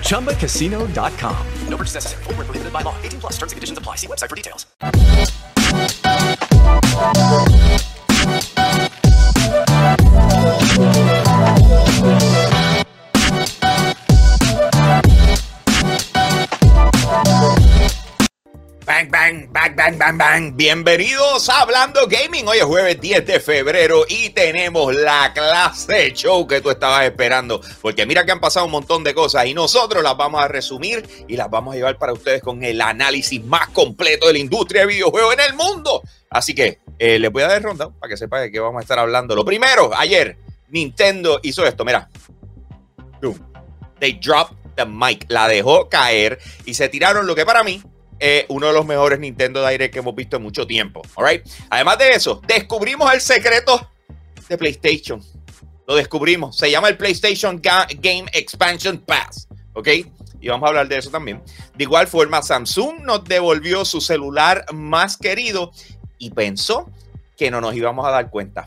ChumbaCasino.com. No purchase necessary. Full prohibited by law. 18 plus terms and conditions apply. See website for details. Bang, bang, bang, bang, bang, bang. Bienvenidos a Hablando Gaming. Hoy es jueves 10 de febrero y tenemos la clase show que tú estabas esperando. Porque mira que han pasado un montón de cosas y nosotros las vamos a resumir y las vamos a llevar para ustedes con el análisis más completo de la industria de videojuegos en el mundo. Así que eh, les voy a dar ronda para que sepan de qué vamos a estar hablando. Lo primero, ayer Nintendo hizo esto, mira. They dropped the mic, la dejó caer y se tiraron lo que para mí es uno de los mejores Nintendo Direct que hemos visto en mucho tiempo. Alright. Además de eso, descubrimos el secreto de PlayStation. Lo descubrimos. Se llama el PlayStation Ga- Game Expansion Pass. ¿Ok? Y vamos a hablar de eso también. De igual forma, Samsung nos devolvió su celular más querido y pensó que no nos íbamos a dar cuenta.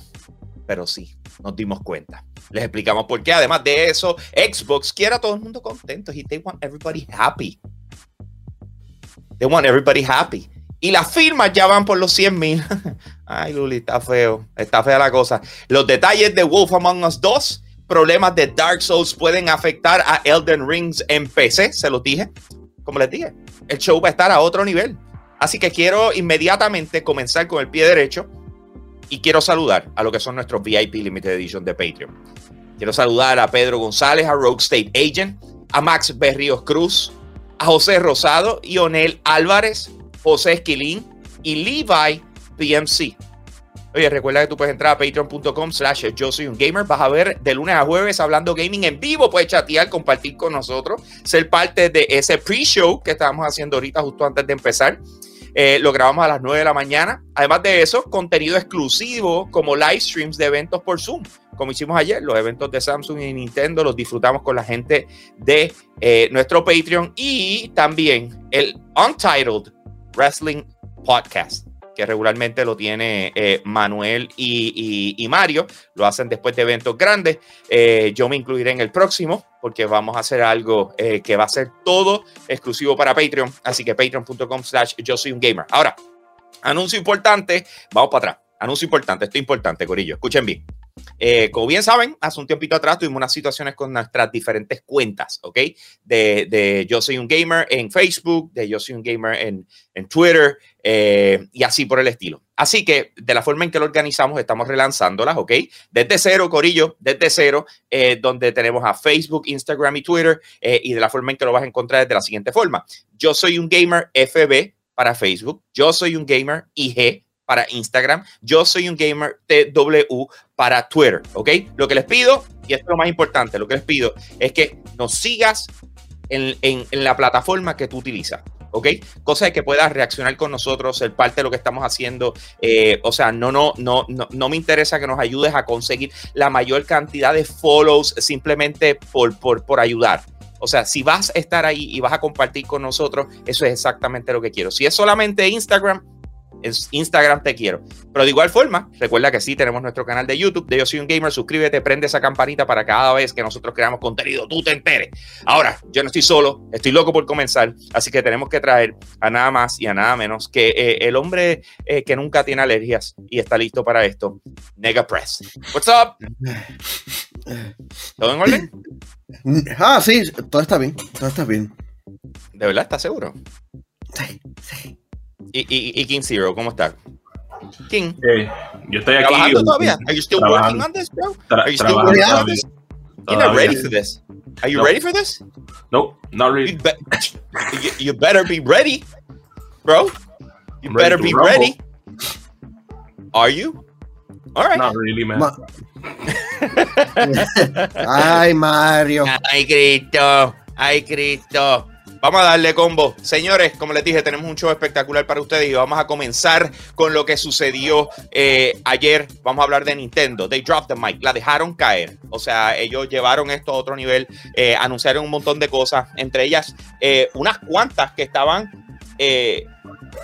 Pero sí, nos dimos cuenta. Les explicamos por qué. Además de eso, Xbox quiere a todo el mundo contento. Y they want everybody happy. They want everybody happy. Y las firmas ya van por los 100 mil. Ay, Luli, está feo. Está fea la cosa. Los detalles de Wolf Among Us 2. Problemas de Dark Souls pueden afectar a Elden Rings en PC. Se los dije. Como les dije, el show va a estar a otro nivel. Así que quiero inmediatamente comenzar con el pie derecho. Y quiero saludar a lo que son nuestros VIP Limited Edition de Patreon. Quiero saludar a Pedro González, a Rogue State Agent, a Max Berríos Cruz, a José Rosado, Ionel Álvarez, José Esquilín y Levi PMC. Oye, recuerda que tú puedes entrar a patreon.com slash yo soy un gamer. Vas a ver de lunes a jueves hablando gaming en vivo. Puedes chatear, compartir con nosotros, ser parte de ese pre-show que estábamos haciendo ahorita justo antes de empezar. Eh, lo grabamos a las 9 de la mañana. Además de eso, contenido exclusivo como live streams de eventos por Zoom. Como hicimos ayer, los eventos de Samsung y Nintendo los disfrutamos con la gente de eh, nuestro Patreon y también el Untitled Wrestling Podcast, que regularmente lo tiene eh, Manuel y, Mario, lo hacen después de eventos grandes. Eh, yo me incluiré en el próximo porque vamos a hacer algo eh, que va a ser todo exclusivo para Patreon, así que patreon.com slash yo soy un gamer. Ahora, anuncio importante, vamos para atrás. Anuncio importante, esto es importante, Corillo. Escuchen bien. Eh, como bien saben, hace un tiempito atrás tuvimos unas situaciones con nuestras diferentes cuentas, ¿ok? De, de Yo Soy un Gamer en Facebook, de Yo Soy un Gamer en, en Twitter eh, y así por el estilo. Así que de la forma en que lo organizamos, estamos relanzándolas, ¿ok? Desde cero, Corillo, desde cero, eh, donde tenemos a Facebook, Instagram y Twitter, y de la forma en que lo vas a encontrar es de la siguiente forma. Yo soy un gamer FB para Facebook, yo soy un gamer IG para Instagram, yo soy un gamer TW para Twitter, ¿ok? Lo que les pido, y esto es lo más importante, lo que les pido es que nos sigas en, en- la plataforma que tú utilizas. ¿Ok? Cosa de que puedas reaccionar con nosotros, ser parte de lo que estamos haciendo. eh, o sea, no, no, no, no, no me interesa que nos ayudes a conseguir la mayor cantidad de follows simplemente por, por, por ayudar. O sea, si vas a estar ahí y vas a compartir con nosotros, eso es exactamente lo que quiero. Si es solamente Instagram, es Instagram te quiero. Pero de igual forma, recuerda que sí tenemos nuestro canal de YouTube de Yo Soy un Gamer. Suscríbete, prende esa campanita para cada vez que nosotros creamos contenido, tú te enteres. Ahora, yo no estoy solo, estoy loco por comenzar, así que tenemos que traer a nada más y a nada menos que eh, el hombre eh, que nunca tiene alergias y está listo para esto, Nega Press. What's up? ¿Todo en orden? Ah, sí, todo está bien, todo está bien. ¿De verdad estás seguro? Sí, sí. Y, y, y King Zero, ¿cómo está? King, yo estoy aquí. ¿trabajando todavía? Are you still working trabajando. on this, bro? Are you still trabajando working on todavía. this? You're not Todavía. ready for this. Are you No. ready for this? No, not really. You, be- you, you better be ready, bro. You I'm better be rumble. ready. Are you? All right. Not really, man. Ma- Ay, Mario. Ay, Cristo. Ay, Cristo. Vamos a darle combo. Señores, como les dije, tenemos un show espectacular para ustedes y vamos a comenzar con lo que sucedió eh, ayer. Vamos a hablar de Nintendo. They dropped the mic, la dejaron caer. O sea, ellos llevaron esto a otro nivel, eh, anunciaron un montón de cosas, entre ellas eh, unas cuantas que estaban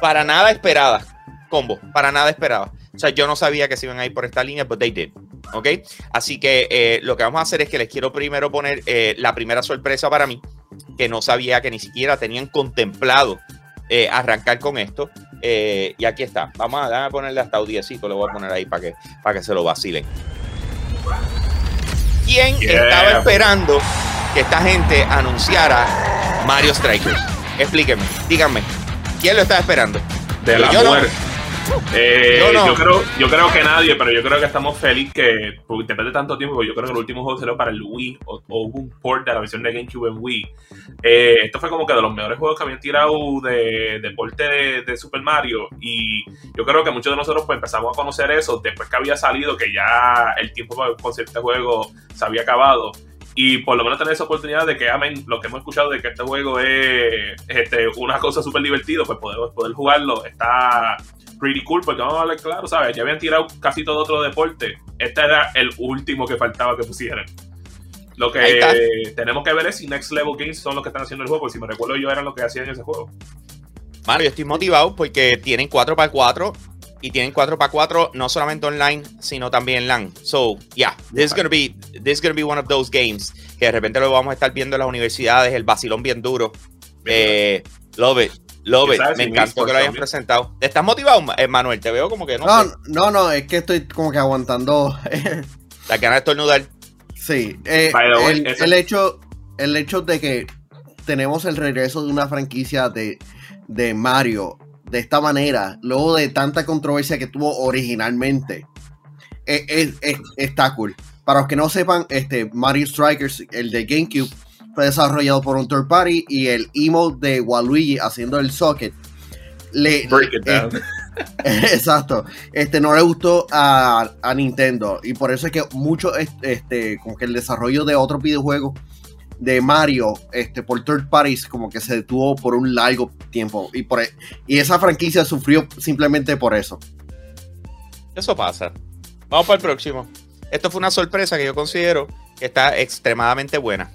para nada esperadas. Combo, para nada esperadas. O sea, yo no sabía que se iban a ir por esta línea, but they did. ¿Ok? Así que lo que vamos a hacer es que les quiero primero poner la primera sorpresa para mí, que no sabía que ni siquiera tenían contemplado eh, arrancar con esto. Eh, y aquí está. Vamos a, déjame ponerle hasta audiecito, le voy a poner ahí para que, para que se lo vacilen. ¿Quién Yeah. estaba esperando que esta gente anunciara Mario Strikers? Explíquenme, díganme. ¿Quién lo estaba esperando? De la Yo no. Eh, Yo creo, yo creo que nadie, pero yo creo que estamos felices que, porque después de tanto tiempo, porque yo creo que el último juego salió para el Wii o, o hubo un port de la versión de GameCube en Wii. Eh, esto fue como que de los mejores juegos que habían tirado de, de porte de, de Super Mario. Y yo creo que muchos de nosotros pues, empezamos a conocer eso después que había salido, que ya el tiempo para conseguir este juego se había acabado. Y por lo menos tener esa oportunidad de que amen lo que hemos escuchado de que este juego es este, una cosa súper divertida, pues poder, poder jugarlo está pretty cool, porque vamos a hablar claro, ¿sabes? Ya habían tirado casi todo otro deporte. Este era el último que faltaba que pusieran. Lo que tenemos que ver es si Next Level Games son los que están haciendo el juego, porque si me recuerdo yo eran los que hacían ese juego. Mano, yo estoy motivado porque tienen 4x4 y tienen 4x4 no solamente online, sino también en LAN. So, yeah, this is gonna be this is gonna be one of those games que de repente lo vamos a estar viendo en las universidades, el vacilón bien duro. Eh, love it, love it. Me en encantó que lo hayan también. presentado. ¿Estás motivado, eh, Manuel? Te veo como que no, No, sé, no, no, es que estoy como que aguantando. la ganas de estornudar. sí, eh, way, el, el hecho, el hecho de que tenemos el regreso de una franquicia de, de Mario de esta manera, luego de tanta controversia que tuvo originalmente, eh, es- es- está cool. Para los que no sepan, este Mario Strikers, el de GameCube, fue desarrollado por un third party y el emote de Waluigi haciendo el socket. Le, Break it eh, down. Exacto. Este no le gustó a, a Nintendo. Y por eso es que mucho este, este, como que el desarrollo de otros videojuegos de Mario, este, por third parties, como que se detuvo por un largo tiempo. Y por e- y esa franquicia sufrió simplemente por eso. Eso pasa. Vamos para el próximo. Esto fue una sorpresa que yo considero que está extremadamente buena.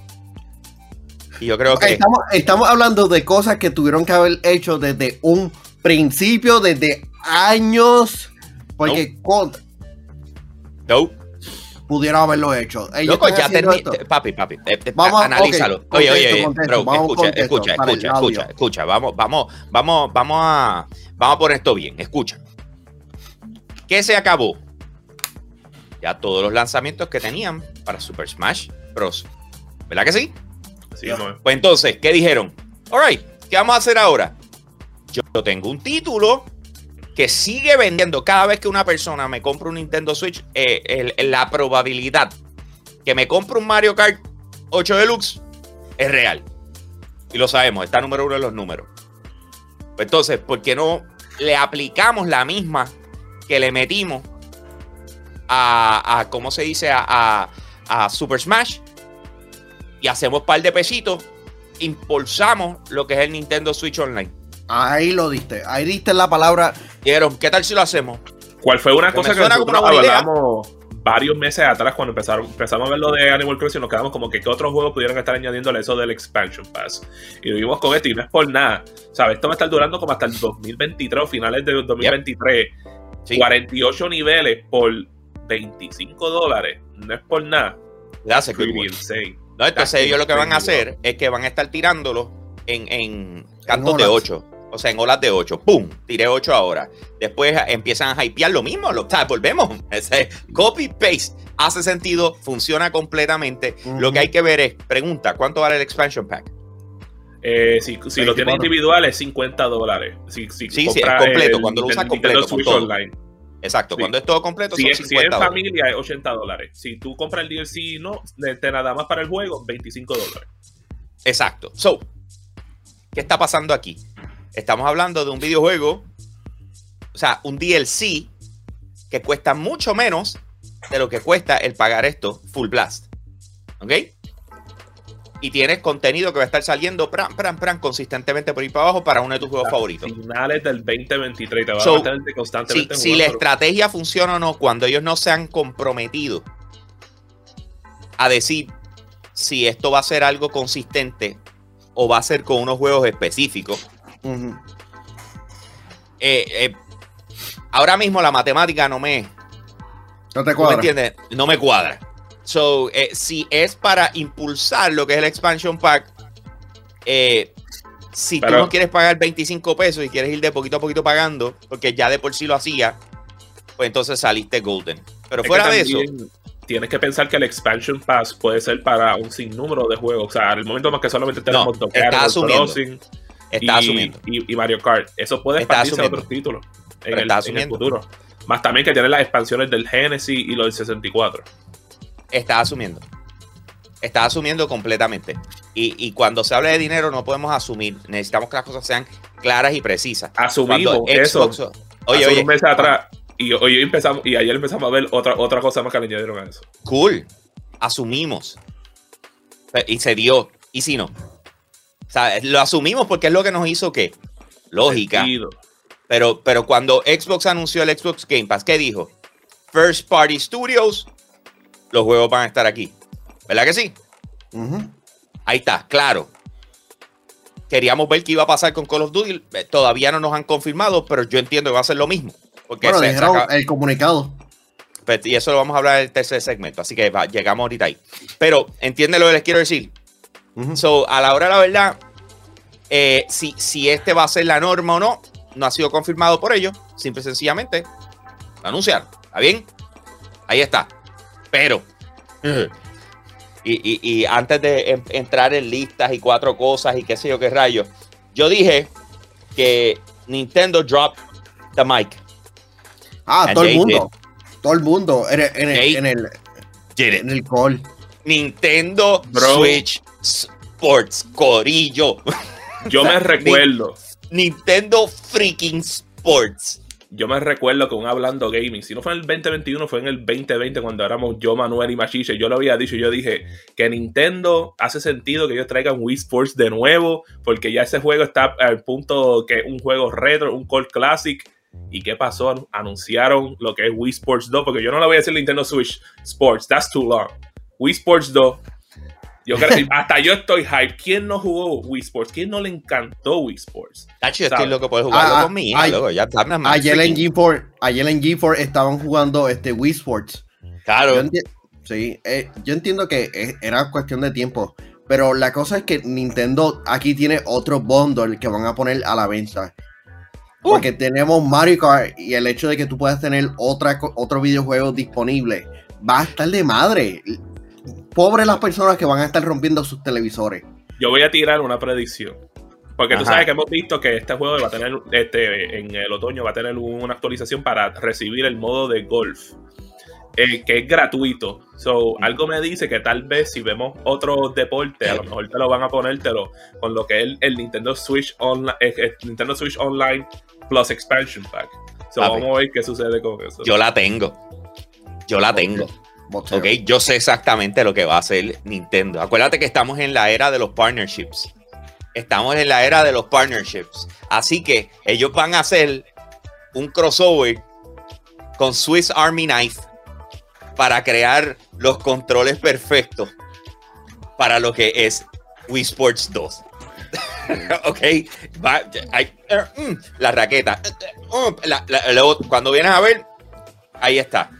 Y yo creo que Estamos, estamos hablando de cosas que tuvieron que haber hecho desde un principio, desde años. Porque con- no, pudieron haberlo hecho. Ellos Loco, están ya haciendo terminé. esto. Papi, papi. eh, eh, Vamos a- analízalo. ok, oye, oye, oye, contexto, bro, vamos escucha, escucha, escucha, escucha, escucha. Vamos, vamos, vamos, vamos a, vamos a poner esto bien. Escucha. ¿Qué se acabó? Ya todos los lanzamientos que tenían para Super Smash Bros. ¿Verdad que sí? Sí, no, Pues entonces, ¿qué dijeron? Alright, ¿qué vamos a hacer ahora? Yo tengo un título que sigue vendiendo cada vez que una persona me compra un Nintendo Switch, eh, la probabilidad que me compre un Mario Kart 8 Deluxe es real. Y lo sabemos, está número uno en los números. Entonces, ¿por qué no le aplicamos la misma que le metimos a, a ¿cómo se dice? A, a- Super Smash y hacemos par de pesitos, impulsamos lo que es el Nintendo Switch Online. Ahí lo diste. Ahí diste la palabra. Dijeron, ¿qué tal si lo hacemos? ¿Cuál fue una cosa que nosotros idea. hablamos varios meses atrás cuando empezaron, empezamos a ver lo de Animal Crossing? Nos quedamos como que qué otros juegos pudieran estar añadiéndole eso del Expansion Pass. Y lo vimos con esto y no es por nada. ¿Sabes? Esto va a estar durando como hasta el 2023 o finales de 2023. Sí. 48 niveles por 25 dólares. No es por nada. That's a good Pretty one. insane. No, entonces That's ellos lo que van a hacer es que van a estar tirándolo en, en cantos de olas. 8. O sea, en olas de 8. ¡Pum! Tiré 8 ahora. Después empiezan a hypear lo mismo. Lo, volvemos. Copy-paste hace sentido, funciona completamente. Lo que hay que ver es, pregunta, ¿cuánto vale el expansion pack? Eh, si si lo tienes 24. individual es 50 dólares. Si, si Sí, sí, es completo, el cuando lo usas completo, con todo. Online. Exacto, Sí. cuando es todo completo Si son es, si es 50 dólares. familia es 80 dólares. Si tú compras el DLC no, de nada más para el juego, 25 dólares. Exacto. So, ¿qué está pasando aquí? Estamos hablando de un videojuego, o sea, un DLC que cuesta mucho menos de lo que cuesta el pagar esto full blast. ¿Ok? y tienes contenido que va a estar saliendo pran, pran, pran, consistentemente por ahí para abajo para uno de tus juegos favoritos. Finales del 2023 te va So, a mantener Si, constantemente si la estrategia funciona o no, cuando ellos no se han comprometido a decir si esto va a ser algo consistente o va a ser con unos juegos específicos, Eh, eh, ahora mismo la matemática no me, ¿No te ¿tú me cuadra? entiendes? No me cuadra. So, eh, si es para impulsar lo que es el expansion pack, eh, si tú no quieres pagar 25 pesos y quieres ir de poquito a poquito pagando, porque ya de por sí lo hacía, pues entonces saliste golden. Pero fuera de eso, Tienes que pensar que el Expansion Pass puede ser para un sinnúmero de juegos. O sea, al momento más que solamente tenemos No, está asumiendo. Crossing está y, asumiendo. y- y Mario Kart. Eso puede expandirse a otros títulos en el, en el futuro. Más también que tiene las expansiones del Genesis y los del 64. Está asumiendo. Está asumiendo completamente. Y, y cuando se habla de dinero, no podemos asumir. Necesitamos que las cosas sean claras y precisas. Asumimos eso. Oye, hace oye, unos meses atrás. Y hoy empezamos, y ayer empezamos a ver otra, otra cosa más que le añadieron a eso. cool. Asumimos. Y se dio. ¿Y si no? O sea, lo asumimos porque es lo que nos hizo que lógica. Sentido. Pero, pero cuando Xbox anunció el Xbox Game Pass, ¿qué dijo? First Party Studios, los juegos van a estar aquí. ¿Verdad que sí? Ahí está, claro. Queríamos ver qué iba a pasar con Call of Duty. Eh, Todavía no nos han confirmado, pero yo entiendo que va a ser lo mismo. Porque Bueno, se- acaba- el comunicado. Pues, y eso lo vamos a hablar en el tercer segmento, así que va, llegamos ahorita ahí. Pero entiende lo que les quiero decir. So, a la hora de la verdad, eh, si, si este va a ser la norma o no, no ha sido confirmado por ellos. Simple y sencillamente lo anunciaron. ¿Está bien? Ahí está. Pero, y, y- y antes de entrar en listas y cuatro cosas y qué sé yo qué rayos, yo dije que Nintendo dropped the mic. Ah, And todo el mundo. Todo el mundo. En el, en el, They en el, Did it. en el call. Nintendo Bro. Switch Sports, Corillo. Yo me recuerdo. Nintendo freaking Sports. Yo me recuerdo con Hablando Gaming, si no fue en el 2021, fue en el 2020 cuando éramos yo, Manuel y Machiche. Yo lo había dicho, yo dije que Nintendo hace sentido que ellos traigan Wii Sports de nuevo, porque ya ese juego está al punto que es un juego retro, un Core Classic. ¿Y qué pasó? Anu- Anunciaron lo que es Wii Sports 2, porque yo no le voy a decir Nintendo Switch Sports, that's too long. Wii Sports 2. Yo creo, hasta yo estoy hype. ¿Quién no jugó Wii Sports? ¿Quién no le encantó Wii Sports? Tacho, yo estoy loco por jugarlo Ah, con mi hija, ay- loco, ya dame más Ayer en, freaking- G4, ayer en G4 estaban jugando este Wii Sports. Claro. Yo, sí, eh, yo entiendo que es- era cuestión de tiempo. Pero la cosa es que Nintendo aquí tiene otro bundle que van a poner a la venta. Uh. Porque tenemos Mario Kart y el hecho de que tú puedas tener otra, otro videojuego disponible va a estar de madre. Pobres las personas que van a estar rompiendo sus televisores. Yo voy a tirar una predicción. Porque tú sabes que hemos visto que este juego va a tener, este, en el otoño va a tener una actualización para recibir el modo de golf. eh, que es gratuito. So, algo me dice que tal vez si vemos otro deporte, a lo mejor te lo van a ponértelo con lo que es el, el Nintendo Switch Online, Nintendo Switch Online Plus Expansion Pack. So, Papi. vamos a ver qué sucede con eso. Yo la tengo. Yo la tengo. Boxeo. Ok, yo sé exactamente lo que va a hacer Nintendo. Acuérdate que estamos en la era de los partnerships. Estamos en la era de los partnerships. Así que ellos van a hacer un crossover con Swiss Army Knife para crear los controles perfectos para lo que es Wii Sports 2. ok, va- eh, mm, la raqueta. eh, eh, luego, cuando vienes a ver, ahí está.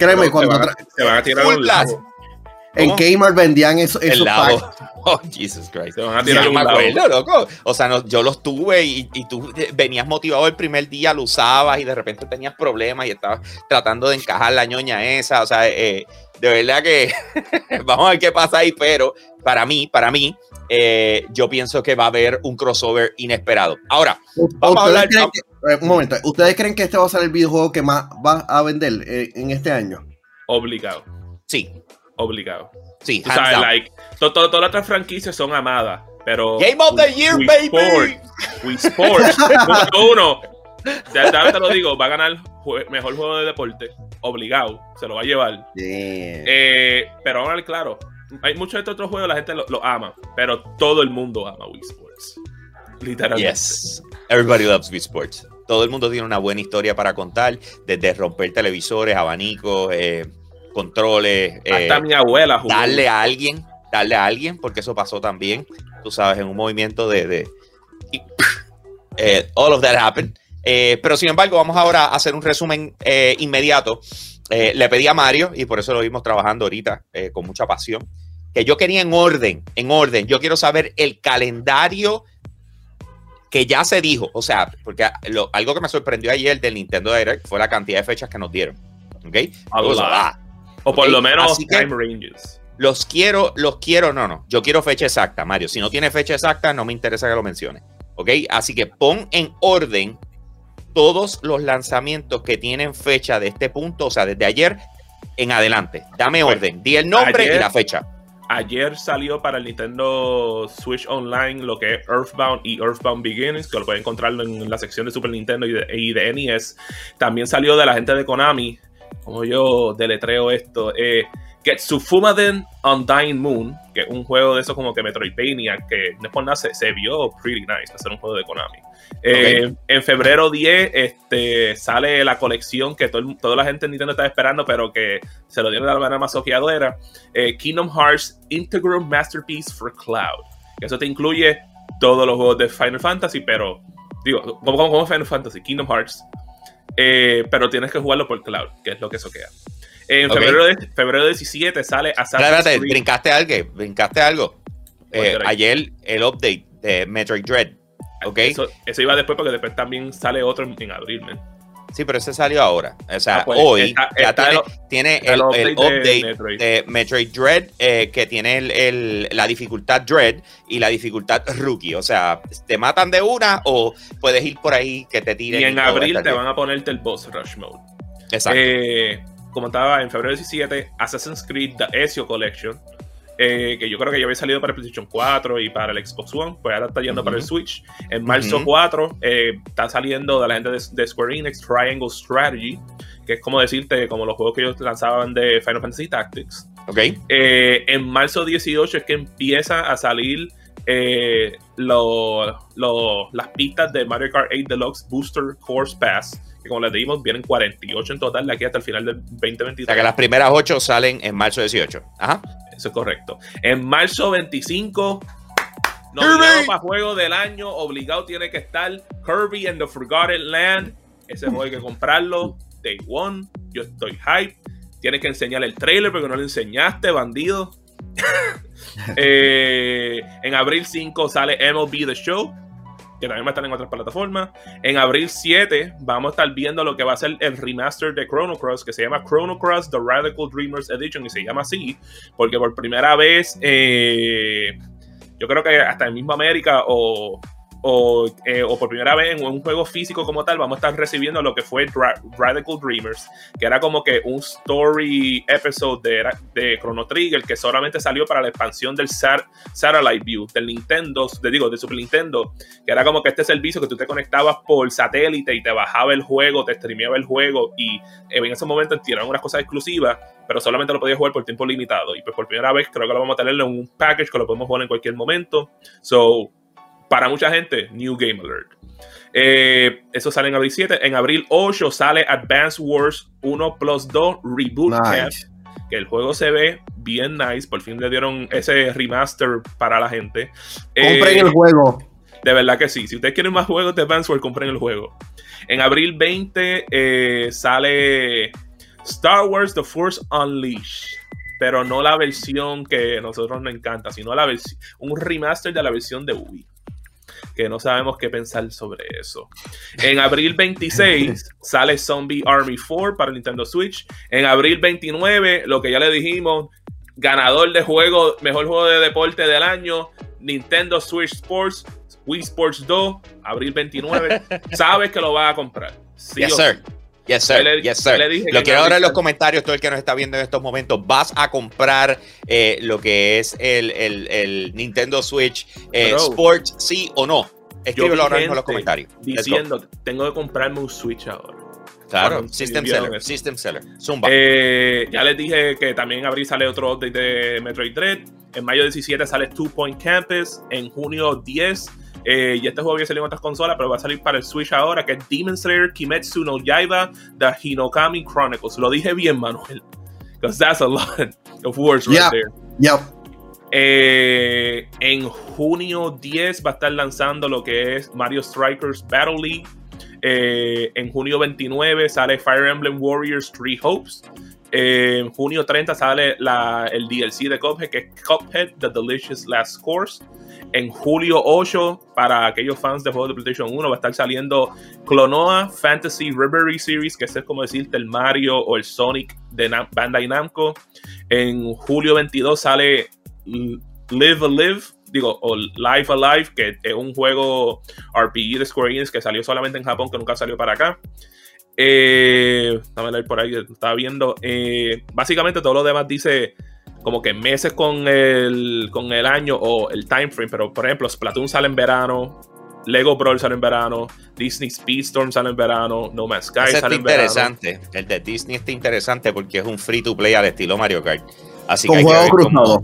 Créeme, Pero cuando se, van, a- se van a tirar Full un lado. en. Kmart vendían eso- el esos lado. packs. Oh, Jesus Christ. Se van a tirar un me acuerdo, loco. O sea, no, yo los tuve y, y tú venías motivado el primer día, lo usabas y de repente tenías problemas y estabas tratando de encajar la ñoña esa. O sea, eh, de verdad que vamos a ver qué pasa ahí, pero para mí, para mí, eh, yo pienso que va a haber un crossover inesperado. Ahora, Vamos a ¿Ustedes hablar- creen que- eh, un momento, ¿ustedes creen que este va a ser el videojuego que más va a vender eh, en este año? Obligado. sí, Obligado. sí, sabes, down. like, to- to- todas las otras franquicias son amadas, pero. Game of the Year, baby. Sport, Wii Sports, número uno. Ya, ya te lo digo, va a ganar jue- mejor juego de deporte. Obligado, se lo va a llevar. Yeah. Eh, pero vamos a ver claro, hay muchos de estos otros juegos, la gente lo, lo ama, pero todo el mundo ama Wii Sports. Literalmente. Yes. Everybody loves Wii Sports. Todo el mundo tiene una buena historia para contar, desde romper televisores, abanicos, eh, controles. eh, Hasta mi abuela jugó. darle a alguien, darle a alguien, porque eso pasó también, tú sabes, en un movimiento de... de y, eh, all of that happened. Pero sin embargo, vamos ahora a hacer un resumen inmediato. Le pedí a Mario, y por eso lo vimos trabajando ahorita con mucha pasión, que yo quería en orden, en orden. Yo quiero saber el calendario que ya se dijo. O sea, porque lo- algo que me sorprendió ayer del Nintendo Direct fue la cantidad de fechas que nos dieron. ¿Ok? Ah, O por lo menos time ranges. los quiero, los quiero, no, no. Yo quiero fecha exacta, Mario. Si no tiene fecha exacta, no me interesa que lo mencione. ¿Ok? Así que pon en orden todos los lanzamientos que tienen fecha de este punto, o sea, desde ayer en adelante. Dame Pues, orden. Di el nombre ayer- y la fecha. Ayer salió para el Nintendo Switch Online lo que es Earthbound y Earthbound Beginnings, que lo pueden encontrar en la sección de Super Nintendo y de, NES. También salió de la gente de Konami, como yo deletreo esto, eh, Getsufumaden Undying Moon, que es un juego de esos como que Metroidvania, que no es por nada, se, se vio pretty nice ser un juego de Konami. Eh, En febrero 10 este, sale la colección que todo toda la gente en Nintendo estaba esperando, pero que se lo dieron de la manera más ojeadora. Eh, Kingdom Hearts Integral Masterpiece for Cloud. Eso te incluye todos los juegos de Final Fantasy, pero digo, como, como, como Final Fantasy, Kingdom Hearts. Eh, pero tienes que jugarlo por cloud, que es lo que eso queda. En febrero, de, febrero 17 sale Assassin's Espérate, Creed. brincaste algo, brincaste algo. Eh, ayer el update de Metroid Dread. ¿Ok? Eso, eso iba después porque después también sale otro en, en abril, man. Sí, pero ese salió ahora. O sea, Ah, pues, hoy está- ya está tiene, el- tiene está el, el el update de Metroid. de Metroid Dread eh, que tiene la dificultad Dread y la dificultad Rookie. O sea, te matan de una o puedes ir por ahí que te tiren. Y en abril te van a ponerte el Boss Rush Mode. Exacto. Eh, como estaba en febrero 17, Assassin's Creed The Ezio Collection, eh, que yo creo que ya había salido para el PlayStation 4 y para el Xbox One, pues ahora está yendo para el. Switch. En marzo Ujú. 4 eh, está saliendo de la gente de, de Square Enix Triangle Strategy, que es como decirte, como los juegos que ellos lanzaban de Final Fantasy Tactics. ok. Eh, en marzo 18 es que empieza a salir eh, lo- lo- las pistas de Mario Kart 8 Deluxe Booster Course Pass, que como les dijimos, vienen 48 en total de aquí hasta el final del O 2023. sea que las primeras ocho salen en marzo 18. Ajá. Eso es correcto. En marzo 25, Kirby. nominado para juego del año, obligado tiene que estar Kirby and the Forgotten Land. Ese juego hay que comprarlo. Day One. Yo estoy hype. Tienes que enseñar el trailer porque no lo enseñaste, bandido. Eh, en abril 5 sale MLB The Show, que también va a estar en otras plataformas. En abril 7 vamos a estar viendo lo que va a ser el remaster de Chrono Cross, que se llama Chrono Cross The Radical Dreamers Edition, y se llama así, porque por primera vez, eh, yo creo que hasta en mismo América o, o, eh, o por primera vez en un juego físico como tal, vamos a estar recibiendo lo que fue Radical Dreamers, que era como que un story episode de, de Chrono Trigger que solamente salió para la expansión del Sat- Satellite View del Nintendo, de, digo, de Super Nintendo, que era como que este servicio que tú te conectabas por satélite y te bajaba el juego, te streameaba el juego y eh, en ese momento tiraron unas cosas exclusivas, pero solamente lo podías jugar por tiempo limitado. Y pues por primera vez creo que lo vamos a tener en un package que lo podemos jugar en cualquier momento. So, para mucha gente, New Game Alert. Eh, eso sale en abril 7. En abril 8 sale Advance Wars 1 plus 2 Reboot Camp, que el juego se ve bien nice. Por fin le dieron ese remaster para la gente. Compren Eh, el juego. de verdad que sí. Si ustedes quieren más juegos de Advance Wars, compren el juego. En abril 20 eh, sale Star Wars The Force Unleashed. Pero no la versión que a nosotros nos encanta, sino la versión, un remaster de la versión de Wii. Que no sabemos qué pensar sobre eso. En abril 26 sale Zombie Army 4 para Nintendo Switch. En abril 29, lo que ya le dijimos, ganador de juego, mejor juego de deporte del año, Nintendo Switch Sports, Wii Sports 2, abril 29. Sabes que lo vas a comprar. Sí Yes, o sir. Yes, sir. le- yes, sir. Lo quiero ahora en los comentarios, todo el que nos está viendo en estos momentos. ¿Vas a comprar eh, lo que es el, el- el Nintendo Switch eh. Sports, sí o no? Escríbelo ahora mismo en los comentarios. Diciendo, tengo que comprarme un Switch ahora. Claro, System Seller. System Seller. Zumba. Eh, ya les dije que también en abril sale otro update de Metroid Dread. En mayo 17 sale Two Point Campus. En junio 10. Eh, y este juego había salido en otras consolas, pero va a salir para el Switch ahora, que es Demon Slayer Kimetsu no Yaiba The Hinokami Chronicles. Lo dije bien, Manuel. Because that's a lot of words right Yeah. there. Yep. Eh, en junio 10 va a estar lanzando lo que es Mario Strikers Battle League. Eh, en junio 29 sale Fire Emblem Warriors Three Hopes. En junio 30 sale el DLC de Cuphead, que es Cuphead The Delicious Last Course. En julio 8, para aquellos fans de juegos de PlayStation 1, va a estar saliendo Clonoa Fantasy Rivalry Series, que es como decirte el Mario o el Sonic de Nam- Bandai Namco. En julio 22 sale Live Alive, digo, o Life Alive, que es un juego RPG de Square Enix que salió solamente en Japón, que nunca salió para acá. Eh, dame leer por ahí, estaba viendo. Eh, básicamente todo lo demás dice como que meses con el, con el año o el time frame, pero por ejemplo, Splatoon sale en verano, Lego Brawl sale en verano, Disney Speedstorm sale en verano, No Man's Sky Ese está sale en verano. interesante. El de Disney está interesante porque es un free to play al estilo Mario Kart. Así que hay que juego ver cómo- cruzado.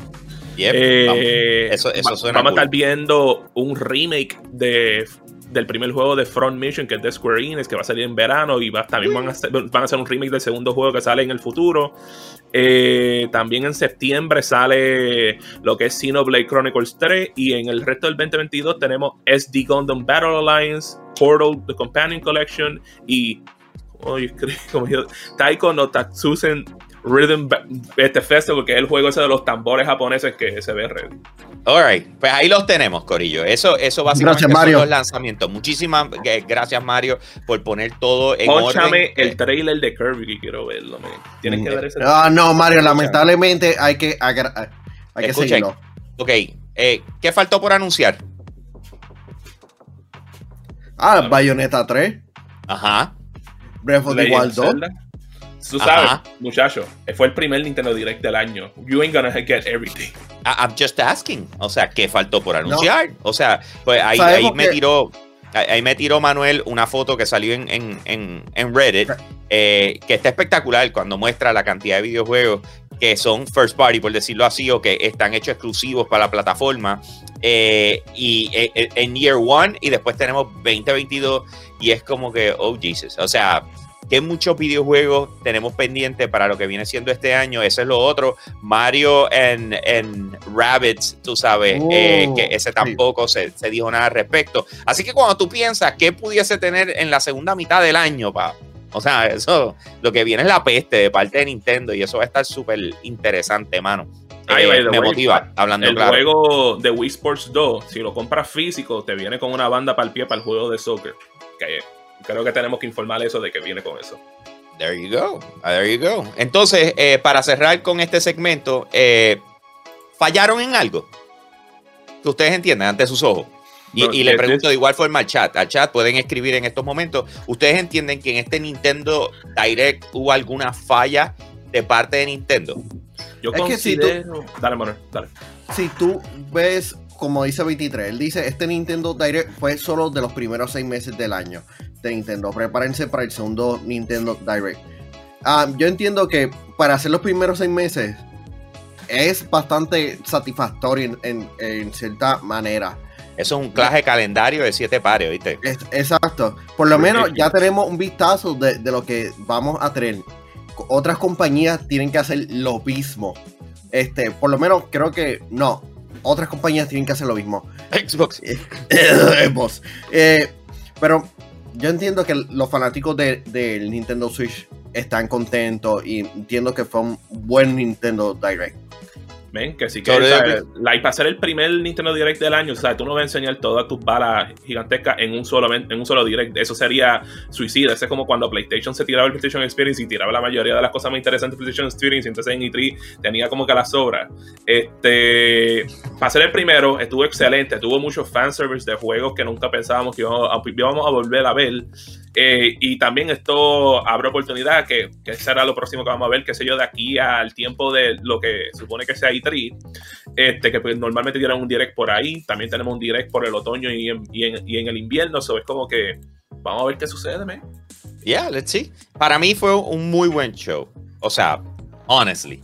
Yep, Eh, vamos. Eso- suena Vamos cool. a estar viendo un remake de, del primer juego de Front Mission, que es de Square Enix, que va a salir en verano. Y también van a, hacer, van a hacer un remake del segundo juego que sale en el futuro. Eh, también en septiembre sale lo que es Xenoblade Chronicles 3. Y en el resto del 2022 tenemos SD Gundam Battle Alliance, Portal The Companion Collection y. oh, yo creo- como yo- Taiko no Tatsusen Rhythm este Festival, que es el juego ese de los tambores japoneses que se ve ready. Alright, pues ahí los tenemos, Corillo. Eso, eso básicamente Gracias, son Mario. los lanzamientos. Muchísimas eh, gracias, Mario, por poner todo en Pónchame orden. el trailer de Kirby que quiero verlo, man. Tienes que ver ese Ah, no, Mario, lamentablemente hay que, hay que Escuchen. seguirlo. Ok, eh, ¿qué faltó por anunciar? Ah, Bayonetta 3, Ajá. Breath of the Wild 2. Tú sabes, Ajá. muchacho, fue el primer Nintendo Direct del año. You ain't gonna get everything. I- I'm just asking. O sea, ¿qué faltó por anunciar? O sea, pues ahí, me tiró. Ahí me tiró Manuel una foto que salió en, en, en, en Reddit, eh, que está espectacular cuando muestra la cantidad de videojuegos que son first party, por decirlo así, o que están hechos exclusivos para la plataforma. eh, y eh, en Year One, y después tenemos 2022, y es como que, oh Jesus. O sea, que muchos videojuegos tenemos pendientes para lo que viene siendo este año. Eso es lo otro. Mario en, en Rabbits, tú sabes, Oh, eh, que ese sí. tampoco se, se dijo nada al respecto. Así que cuando tú piensas qué pudiese tener en la segunda mitad del año, pa, o sea, eso, lo que viene es la peste de parte de Nintendo y eso va a estar súper interesante, mano. Ay, Eh, me way, motiva, hablando El claro. juego de Wii Sports 2, si lo compras físico, te viene con una banda para el pie para el juego de soccer. Que creo que tenemos que informar eso de que viene con eso. There you go. Ah, There you go. Entonces, eh, para cerrar con este segmento, eh, ¿fallaron en algo? Que ustedes entiendan ante sus ojos. Y, No, y le pregunto de igual forma al chat. Al chat pueden escribir en estos momentos. ¿Ustedes entienden que en este Nintendo Direct hubo alguna falla de parte de Nintendo? Yo Es que si tú-. Dale, Manuel, dale. Si tú ves, como dice 23, él dice, este Nintendo Direct fue solo de los primeros seis meses del año de Nintendo. Prepárense para el segundo Nintendo Direct. Ah, yo entiendo que para hacer los primeros seis meses es bastante satisfactorio en, en- en cierta manera. Eso es un clase calendario de siete pares, ¿viste? Es- exacto. Por lo menos ya tenemos un vistazo de, de lo que vamos a tener. Otras compañías tienen que hacer lo mismo. Este, por lo menos creo que no. Otras compañías tienen que hacer lo mismo. Xbox. Xbox. Eh, pero yo entiendo que los fanáticos de- del Nintendo Switch están contentos y entiendo que fue un buen Nintendo Direct. Ven, que sí que sea, like, para ser el primer Nintendo Direct del año, o sea, tú no vas a enseñar todas tus balas gigantescas en un solo en un solo Direct. Eso sería suicida. Eso es como cuando PlayStation se tiraba el PlayStation Experience y tiraba la mayoría de las cosas más interesantes de PlayStation Experience. Entonces en E3 tenía como que la sobra. Este, para ser el primero, estuvo excelente. Tuvo muchos fanservice de juegos que nunca pensábamos que íbamos a, íbamos a volver a ver. Eh, y también esto abre oportunidad, que, que será lo próximo que vamos a ver, qué sé yo, de aquí al tiempo de lo que supone que sea E3, este, que pues, normalmente tienen un direct por ahí, también tenemos un direct por el otoño y en, y en- y en el invierno, eso es como que vamos a ver qué sucede, man. Yeah, let's see. Para mí fue un muy buen show. O sea, honestly,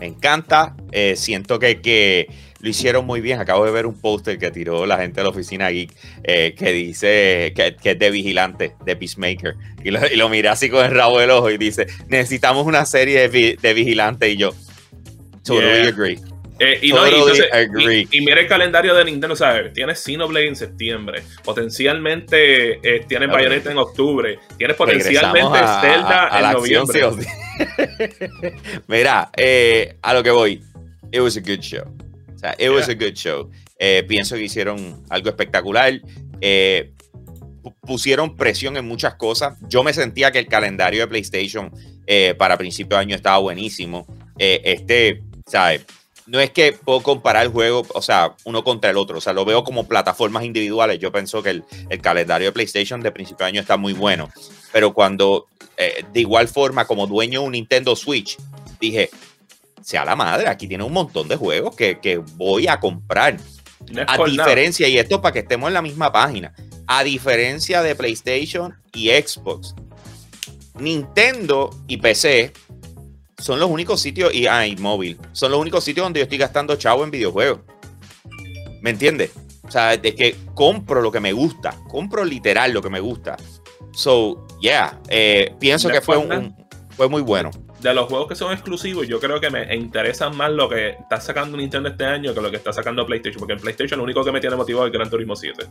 me encanta. Eh, siento que, que lo hicieron muy bien. Acabo de ver un póster que tiró la gente de la oficina Geek eh, que dice que, que es de vigilante, de Peacemaker. Y lo, y lo miré así con el rabo del ojo y dice: Necesitamos una serie de, de vigilantes. Y yo, totally Yeah. agree. Eh, y, no, y, Totally entonces- agree. y- y mira el calendario de Nintendo, ¿sabes? Tienes Xenoblade en septiembre, potencialmente eh, tienes. Bayonetta en octubre, tienes potencialmente a- Zelda a- a en acción, noviembre. sí. Mira, eh, a lo que voy. It was a good show. O sea, it was a good show. Eh, pienso que hicieron algo espectacular. Eh, pu- pusieron presión en muchas cosas. Yo me sentía que el calendario de PlayStation para principio de año estaba buenísimo. Este, ¿sabes? No es que puedo comparar el juego, o sea, uno contra el otro. O sea, lo veo como plataformas individuales. Yo pienso que el, el calendario de PlayStation de principio de año está muy bueno. Pero cuando, eh, de igual forma, como dueño de un Nintendo Switch, dije, sea la madre, aquí tiene un montón de juegos que, que voy a comprar. No A nada. diferencia, y esto para que estemos en la misma página, a diferencia de PlayStation y Xbox, Nintendo y PC son los únicos sitios, y, ah, y móvil, son los únicos sitios donde yo estoy gastando chavo en videojuegos. ¿Me entiendes? O sea, de que compro lo que me gusta, compro literal lo que me gusta. So, yeah, eh, pienso que es fue, un- fue muy bueno. De los juegos que son exclusivos, yo creo que me interesan más lo que está sacando Nintendo este año que lo que está sacando PlayStation, porque en PlayStation lo único que me tiene motivado es el Gran Turismo 7.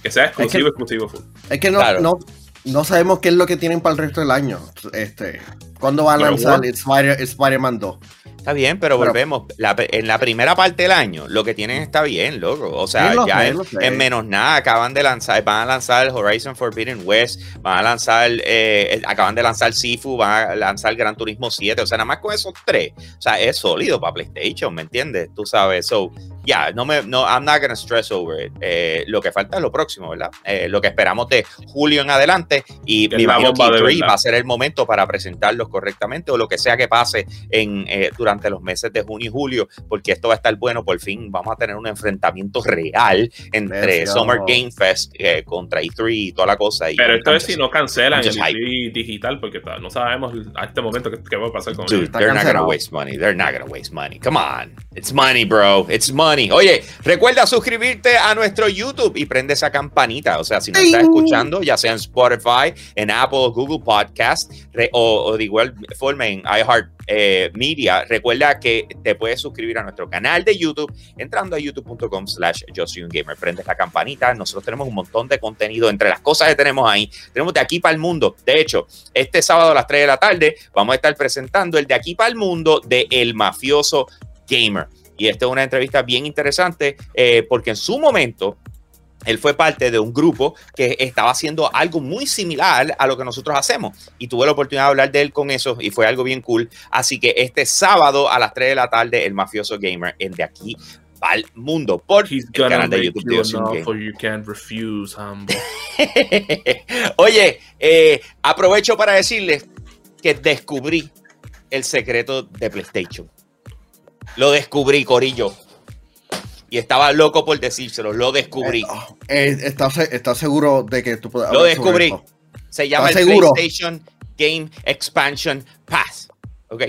Que sea exclusivo, exclusivo full. Es que no, Claro. no, no sabemos qué es lo que tienen para el resto del año. Este, ¿Cuándo va a lanzar. Spider- Spider-Man 2? Está bien, pero, Pero- volvemos. La- en la primera parte del año, lo que tienen está bien, loco. O sea, Sí, ya sé, en, menos nada acaban de lanzar, van a lanzar Horizon Forbidden West, van a lanzar, eh, acaban de lanzar Sifu, van a lanzar Gran Turismo 7. O sea, nada más con esos tres. O sea, es sólido para PlayStation, ¿me entiendes? Tú sabes. So, ya, no me, no, I'm not gonna stress over it. Eh, lo que falta es lo próximo, ¿verdad? Eh, lo que esperamos de julio en adelante y me imagino que bomba de E3 verdad. va a ser el momento para presentarlos correctamente o lo que sea que pase en, eh, durante los meses de junio y julio, porque esto va a estar bueno. Por fin vamos a tener un enfrentamiento real entre. Summer Game Fest eh, contra E3 y toda la cosa. y Pero esto es si no cancelan el Just hype. E3 digital, porque no sabemos a este momento qué, qué va a pasar con Dude. Está they're not gonna waste money. They're not gonna waste money. Come on. It's money, bro. It's money. Oye, recuerda suscribirte a nuestro YouTube y prende esa campanita. O sea, si nos estás escuchando, ya sea en Spotify, en Apple Google Podcast, re- o, o de igual forma en iHeart eh, Media, recuerda que te puedes suscribir a nuestro canal de YouTube entrando a youtube.com slash yo soy un gamer. Prendes la campanita. Nosotros tenemos un montón de contenido entre las cosas que tenemos ahí. Tenemos de aquí para el mundo. De hecho, este sábado a las 3 de la tarde vamos a estar presentando el de aquí para el mundo de El Mafioso Gamer. Y esta es una entrevista bien interesante eh, porque en su momento él fue parte de un grupo que estaba haciendo algo muy similar a lo que nosotros hacemos. Y tuve la oportunidad de hablar de él con eso y fue algo bien cool. Así que este sábado a las 3 de la tarde, El Mafioso Gamer en De Aquí al Mundo por He's el canal de YouTube you refuse. Oye, eh, aprovecho para decirles que descubrí el secreto de PlayStation. Lo descubrí, Corillo. Y estaba loco por decírselo. Lo descubrí. Eh, ¿estás, estás seguro de que tú puedes Lo descubrí. Se llama el. PlayStation Game Expansion Pass. ¿Ok?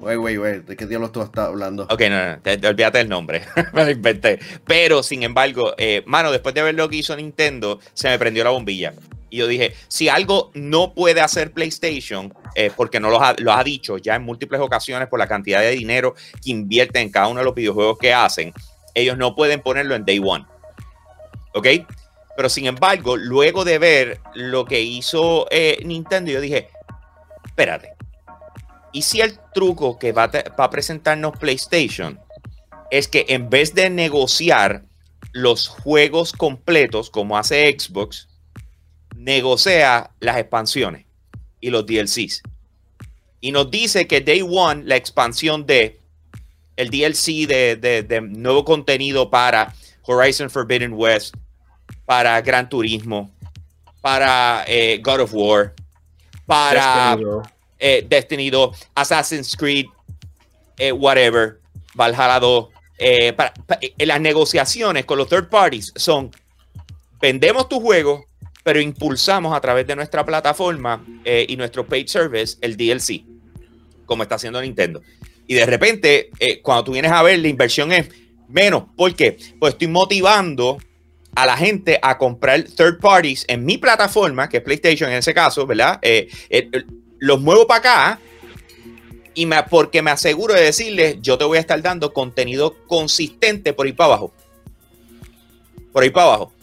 Wey, wey, wey, ¿de qué diablos tú estás hablando? Ok, no, no, te, te olvídate del nombre. me lo inventé. Pero, sin embargo, eh, mano, después de ver lo que hizo Nintendo, se me prendió la bombilla. Y yo dije, si algo no puede hacer PlayStation, porque no lo ha, ha dicho ya en múltiples ocasiones por la cantidad de dinero que invierten en cada uno de los videojuegos que hacen, ellos no pueden ponerlo en Day One. ¿Ok? Pero sin embargo, luego de ver lo que hizo eh, Nintendo, yo dije, espérate. ¿Y si el truco que va va a presentarnos PlayStation es que en vez de negociar los juegos completos como hace Xbox, negocia las expansiones y los DLCs? Y nos dice que Day One, la expansión de el DLC de, de- de nuevo contenido para Horizon Forbidden West, para Gran Turismo, para eh, God of War, para Destiny, eh, Destiny 2, Assassin's Creed, eh, whatever, Valhalla 2. eh, para- pa- eh, las negociaciones con los third parties son: vendemos tu juego, pero impulsamos a través de nuestra plataforma eh, y nuestro paid service el DLC, como está haciendo Nintendo. Y de repente, eh, cuando tú vienes a ver, la inversión es menos. ¿Por qué? Pues estoy motivando a la gente a comprar third parties en mi plataforma, que es PlayStation en ese caso, ¿verdad? Eh, los muevo para acá y me, porque me aseguro de decirles, yo te voy a estar dando contenido consistente por ahí para abajo. Por ahí para abajo.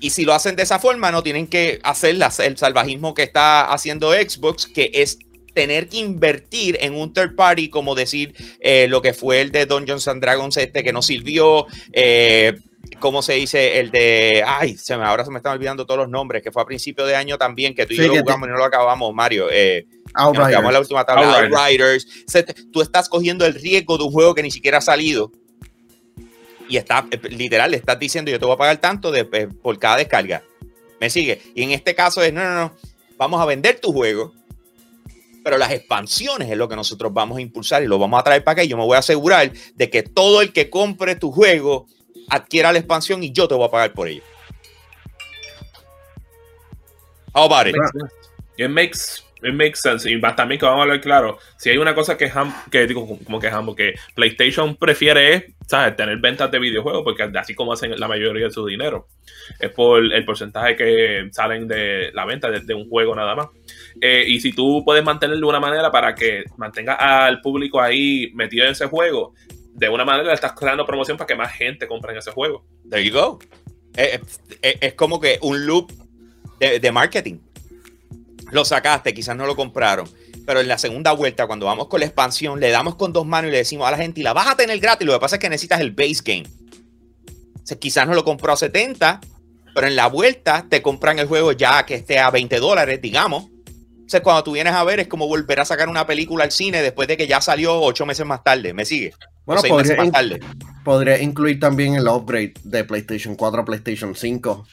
Y si lo hacen de esa forma, no tienen que hacer la- el salvajismo que está haciendo Xbox, que es tener que invertir en un third party, como decir eh, lo que fue el de Dungeons and Dragons este que no sirvió, eh, ¿cómo se dice? El de, ay, se me, ahora se me están olvidando todos los nombres, que fue a principio de año también, que tú y Sí, yo lo te- jugamos y no lo acabamos, Mario. Eh, nos Outriders. la última tabla, Outriders. Outriders. Se- tú estás cogiendo el riesgo de un juego que ni siquiera ha salido. Y está, eh, literal, le estás diciendo, yo te voy a pagar tanto de, eh, por cada descarga. ¿Me sigue? Y en este caso es, no, no, no, vamos a vender tu juego, pero las expansiones es lo que nosotros vamos a impulsar y lo vamos a traer para acá. Y yo me voy a asegurar de que todo el que compre tu juego adquiera la expansión y yo te voy a pagar por ello. How about it? It makes, it makes sense. Y también que vamos a hablar claro, si hay una cosa que, Ham- que digo, como que Hambo, que PlayStation prefiere es, ¿sabes? Tener ventas de videojuegos, porque así como hacen la mayoría de su dinero, es por el porcentaje que salen de la venta de, un juego nada más. Eh, y si tú puedes mantenerlo de una manera para que mantenga al público ahí metido en ese juego, de una manera estás creando promoción para que más gente compre en ese juego. There you go. Eh, eh, es como que un loop de marketing. Lo sacaste, quizás no lo compraron. Pero en la segunda vuelta, cuando vamos con la expansión, le damos con dos manos y le decimos a la gente, y la vas a tener gratis. Lo que pasa es que necesitas el base game. O sea, quizás no lo compró a 70, pero en la vuelta te compran el juego ya que esté a 20 dólares, digamos. Entonces, cuando tú vienes a ver, es como volver a sacar una película al cine después de que ya salió ocho meses más tarde. ¿Me sigue? Bueno, o podría, más in- tarde. podría incluir también el upgrade de PlayStation 4 a PlayStation 5.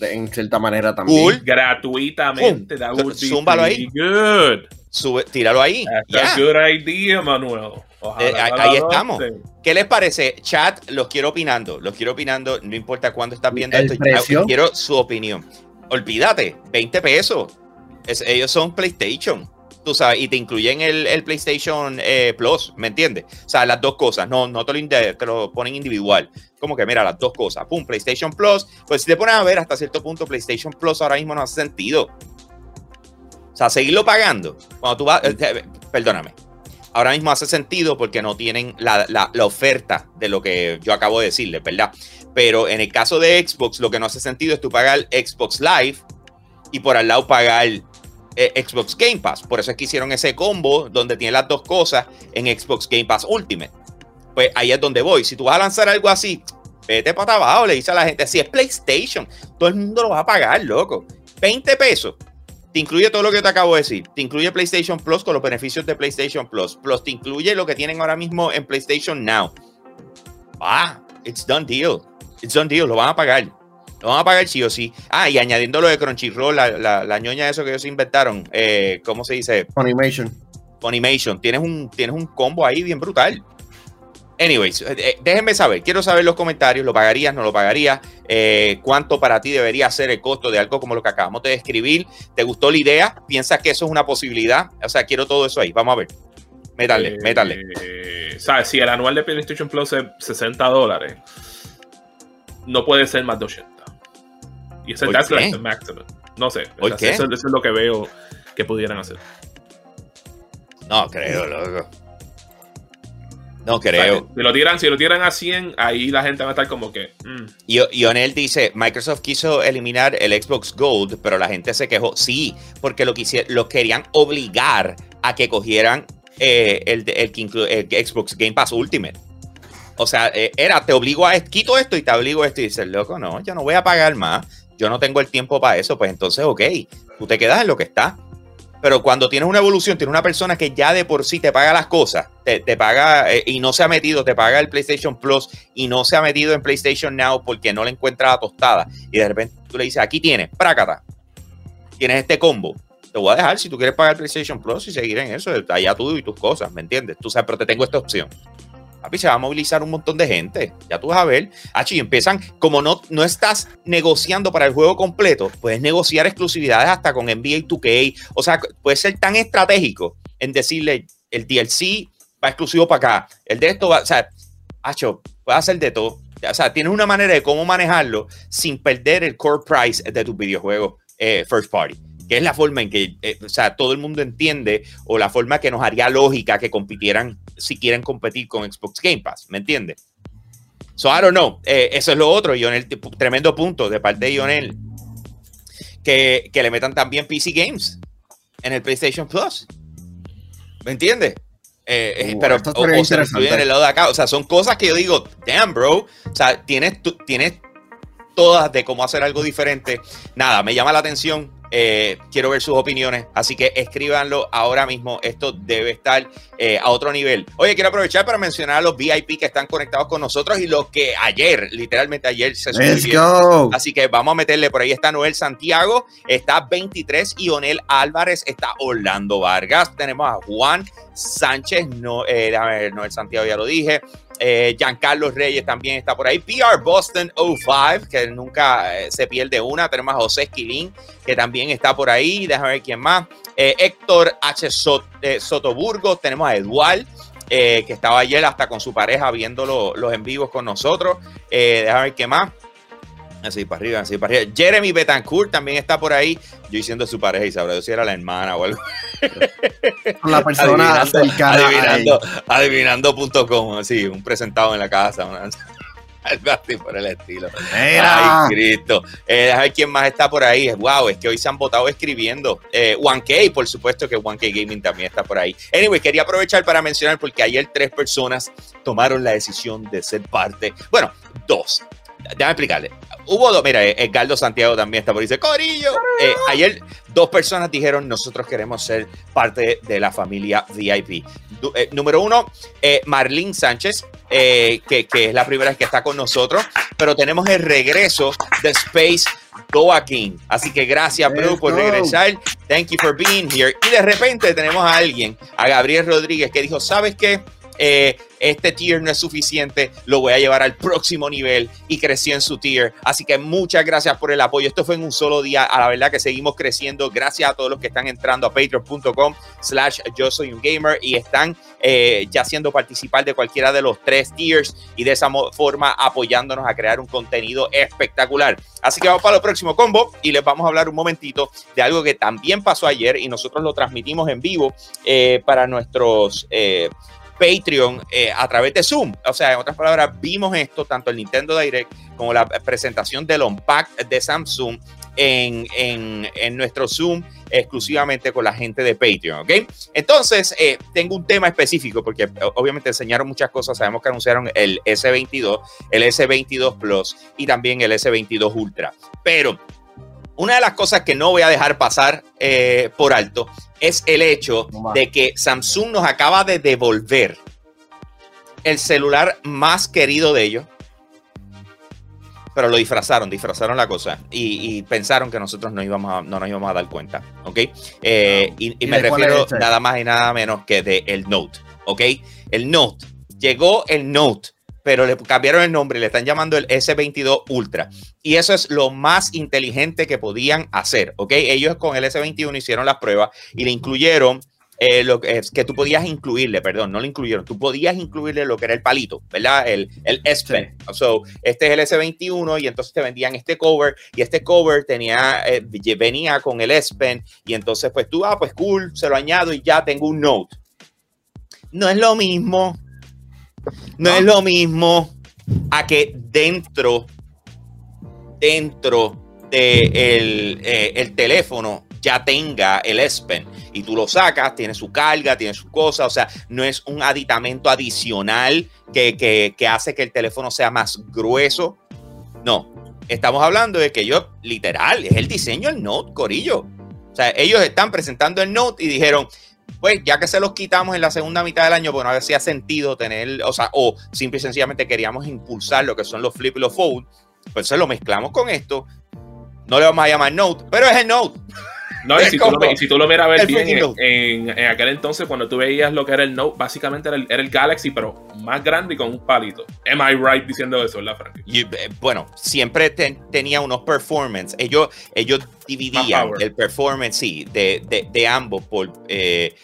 En cierta manera también. Cool. Gratuitamente. Pum. That would be Zúmbalo ahí. pretty good. Sube, tíralo ahí. That's Ya. a good idea, Manuel. Ojalá Eh, ahí- estamos. ¿Qué les parece? Chat, los quiero opinando. Los quiero opinando. No importa cuándo estás viendo ¿El esto. precio? Quiero su opinión. Olvídate, 20 pesos. Es- ellos son PlayStation. Y te incluyen el, el PlayStation eh, Plus, ¿me entiendes? O sea, las dos cosas. No, no te lo, te ponen individual. Como que, mira, las dos cosas. Pum, PlayStation Plus. Pues si te pones a ver hasta cierto punto, PlayStation Plus ahora mismo no hace sentido. O sea, seguirlo pagando. Cuando tú vas. eh, perdóname ahora mismo hace sentido porque no tienen la, la- la oferta de lo que yo acabo de decirles, ¿verdad? Pero en el caso de Xbox, lo que no hace sentido es tú pagar Xbox Live y por al lado pagar eh, Xbox Game Pass. Por eso es que hicieron ese combo donde tiene las dos cosas en Xbox Game Pass Ultimate. Pues ahí es donde voy. Si tú vas a lanzar algo así, vete para abajo, le dice a la gente, si es PlayStation, todo el mundo lo va a pagar, loco. 20 pesos. Te incluye todo lo que te acabo de decir. Te incluye PlayStation Plus con los beneficios de PlayStation Plus. Plus te incluye lo que tienen ahora mismo en PlayStation Now. Ah, it's done deal. It's done deal. Lo van a pagar. Lo van a pagar sí o sí. Ah, y añadiendo lo de Crunchyroll, la, la, la ñoña de eso que ellos inventaron. Eh, ¿Cómo se dice? Funimation. Funimation. Tienes un, tienes un combo ahí bien brutal. Anyways, eh, eh, déjenme saber. Quiero saber los comentarios. ¿Lo pagarías? ¿No lo pagarías? Eh, ¿Cuánto para ti debería ser el costo de algo como lo que acabamos de describir? ¿Te gustó la idea? ¿Piensas que eso es una posibilidad? O sea, quiero todo eso ahí. Vamos a ver. Métale, Eh, métale. ¿Sabes? Si el anual de PlayStation Plus es 60 dólares, no puede ser más de 80. Y ese the maximum. No sé. ¿Por Eso- qué? Eso, eso es lo que veo que pudieran hacer. No creo, loco. No O sea, creo. si lo tiran, si lo tiran a 100, ahí la gente va a estar como que. mm, Y Ionel dice, Microsoft quiso eliminar el Xbox Gold, pero la gente se quejó. Sí, porque lo, lo querían obligar a que cogieran eh, el, el inclu- el Xbox Game Pass Ultimate. O sea, eh, era, te obligo a quito esto y te obligo a esto. Y dices, loco, no, yo no voy a pagar más. Yo no tengo el tiempo para eso. Pues entonces, ok, tú te quedas en lo que está. Pero cuando tienes una evolución, tienes una persona que ya de por sí te paga las cosas, te, te paga eh, y no se ha metido, te paga el PlayStation Plus y no se ha metido en PlayStation Now porque no le encuentra la tostada. Y de repente tú le dices, aquí tienes, prácata, tienes este combo. Te voy a dejar si tú quieres pagar PlayStation Plus y seguir en eso, allá tú y tus cosas, ¿me entiendes? Tú sabes, pero te tengo esta opción. Papi, se va a movilizar un montón de gente. Ya tú vas a ver. H, y empiezan, como no, no estás negociando para el juego completo, puedes negociar exclusividades hasta con NBA 2K. O sea, puede ser tan estratégico en decirle el DLC va exclusivo para acá, el de esto va, o sea, Hacho, puede hacer de todo. O sea, tienes una manera de cómo manejarlo sin perder el core price de tu videojuego eh, first party que es la forma en que eh, o sea, todo el mundo entiende o la forma que nos haría lógica que compitieran si quieren competir con Xbox Game Pass, ¿me entiendes? So, I don't know. Eh, eso es lo otro, Lionel, tremendo punto de parte de Lionel, que, que le metan también PC Games en el PlayStation Plus. ¿Me entiendes? Eh, uh, pero o, o se en el lado de acá. O sea, son cosas que yo digo, damn, bro. O sea, tienes, tienes todas de cómo hacer algo diferente. Nada, me llama la atención. Eh, quiero ver sus opiniones, así que escríbanlo ahora mismo. Esto debe estar eh, a otro nivel. Oye, quiero aprovechar para mencionar a los VIP que están conectados con nosotros y los que ayer, literalmente ayer, se suscribieron. Así que vamos a meterle por ahí. Está Noel Santiago, está 23, Ionel Álvarez, está Orlando Vargas, tenemos a Juan Sánchez, no, eh, Noel Santiago ya lo dije. Eh, Giancarlo Reyes también está por ahí. PR Boston 05, que nunca eh, se pierde una. Tenemos a José Esquilín, que también está por ahí. Déjame ver quién más. Eh, Héctor H. Sotoburgo. Tenemos a Eduard. que estaba ayer hasta con su pareja viendo los en vivos con nosotros. déjame ver qué más. Así para arriba, así para arriba. Jeremy Betancourt también está por ahí. Yo diciendo su pareja y sabrá si era la hermana o algo. La persona adivinando, adivinando.com, así, un presentado en la casa. algo así por el estilo. Ay, Cristo. Eh, a ver quién más está por ahí. Wow, es que hoy se han votado escribiendo. Eh, 1K, por supuesto que 1K Gaming también está por ahí. Anyway, quería aprovechar para mencionar porque ayer tres personas tomaron la decisión de ser parte. Bueno, dos déjame explicarle. Hubo dos, mira, Edgardo Santiago también está por ahí, dice, Corillo. Eh, ayer dos personas dijeron, nosotros queremos ser parte de la familia VIP. Eh, número uno, eh, Marlene Sánchez, que, que, es la primera que está con nosotros, pero tenemos el regreso de Space Doa King. Así que gracias, bro, por regresar. Thank you for being here. Y de repente tenemos a alguien, a Gabriel Rodríguez, que dijo, ¿sabes qué? Eh, este tier no es suficiente, lo voy a llevar al próximo nivel y creció en su tier. Así que muchas gracias por el apoyo. Esto fue en un solo día. A la verdad que seguimos creciendo. Gracias a todos los que están entrando a patreon.com slash yo soy un gamer y están eh, ya siendo participar de cualquiera de los tres tiers y de esa forma apoyándonos a crear un contenido espectacular. Así que vamos para el próximo combo y les vamos a hablar un momentito de algo que también pasó ayer y nosotros lo transmitimos en vivo eh, para nuestros... Patreon eh, a través de Zoom. O sea, en otras palabras, vimos esto, tanto el Nintendo Direct como la presentación del Unpack de Samsung en, en, nuestro Zoom exclusivamente con la gente de Patreon, ¿ok? Entonces, eh, tengo un tema específico porque obviamente enseñaron muchas cosas. Sabemos que anunciaron el S22, el S22 Plus y también el S22 Ultra. Pero una de las cosas que no voy a dejar pasar eh, por alto es el hecho de que Samsung nos acaba de devolver el celular más querido de ellos. Pero lo disfrazaron, disfrazaron la cosa y, pensaron que nosotros no, íbamos no nos íbamos a dar cuenta. ¿Ok? Eh, y, me refiero nada más y nada menos que de el Note. ¿Ok? El Note. Llegó el Note pero le cambiaron el nombre, le están llamando el S22 Ultra. Y eso es lo más inteligente que podían hacer, ¿ok? Ellos con el S21 hicieron las pruebas y le incluyeron eh, lo que, es que tú podías incluirle, perdón, no le incluyeron, tú podías incluirle lo que era el palito, ¿verdad? El, el S Pen. So, este es el S21 y entonces te vendían este cover y este cover tenía, eh, venía con el S Pen y entonces pues tú, ah, pues cool, se lo añado y ya tengo un Note. No es lo mismo, no, es lo mismo a que dentro, dentro de eh, el, teléfono ya tenga el S Pen y tú lo sacas, tiene su carga, tiene su cosa, o sea, no es un aditamento adicional que, que, hace que el teléfono sea más grueso. No, estamos hablando de que yo, literal, es el diseño del Note, Corillo. O sea, ellos están presentando el Note y dijeron, pues ya que se los quitamos en la segunda mitad del año, bueno, a ver ha sentido tener, o sea, o simple y sencillamente queríamos impulsar lo que son los flip y los fold, pues se lo mezclamos con esto. No le vamos a llamar Note, pero es el Note. No, y si, tú lo, y si tú lo miras a ver bien, freaking en, Note. en- en aquel entonces, cuando tú veías lo que era el Note, básicamente era el, era el Galaxy, pero más grande y con un palito. Am I right diciendo eso, ¿verdad, Frankie? Y, eh, bueno, siempre ten- tenía unos performance. Ellos, ellos dividían el performance, sí, de, de- de ambos por. eh,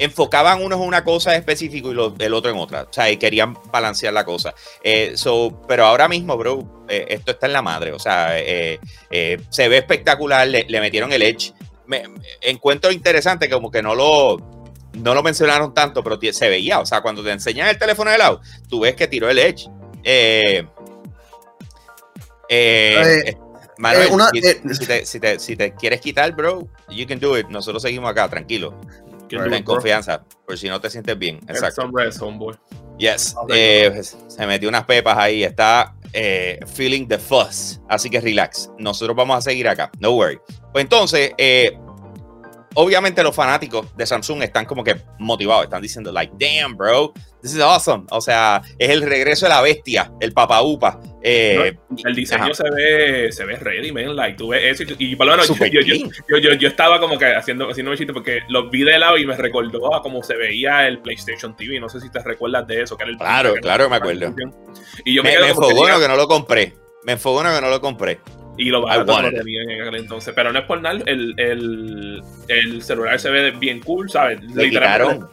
enfocaban unos en una cosa específica y lo- el otro en otra. O sea, y querían balancear la cosa. Eh, so, pero ahora mismo, bro, eh, esto está en la madre. O sea, eh, eh, se ve espectacular. Le, le metieron el Edge. Me, me- encuentro interesante como que no lo. No lo mencionaron tanto, pero se veía. O sea, cuando te enseñan el teléfono de lado, tú ves que tiró el Edge. Eh, eh, Eh, Manuel, eh, una- si, eh, si te, si te- si te quieres quitar, bro, you can do it. Nosotros seguimos acá, tranquilo. Ten confianza, por si no te sientes bien. Exacto. some rest, homeboy. Yes. Eh, se metió unas pepas ahí. Está eh, feeling the fuzz. Así que relax. Nosotros vamos a seguir acá. No worry. Pues entonces, eh, obviamente los fanáticos de Samsung están como que motivados. Están diciendo, like, damn, bro. This is awesome. O sea, es el regreso de la bestia, el papa upa. Eh, El diseño ajá. se ve, se ve ready, man. Like, tú ves eso y, y por lo menos yo, yo, yo, yo, estaba como que haciendo, haciendo un chiste porque los vi de lado y me recordó a cómo se veía el PlayStation TV. No sé si te recuerdas de eso. Que era el Claro, que- claro, me acuerdo. Y yo me, me, me que enfogó diga- que no lo compré. Me enfogó que no lo compré. Y lo barato tenían en aquel entonces. Pero no es por nada, el, el, el celular se ve bien cool, ¿sabes? Le Literalmente, quitaron,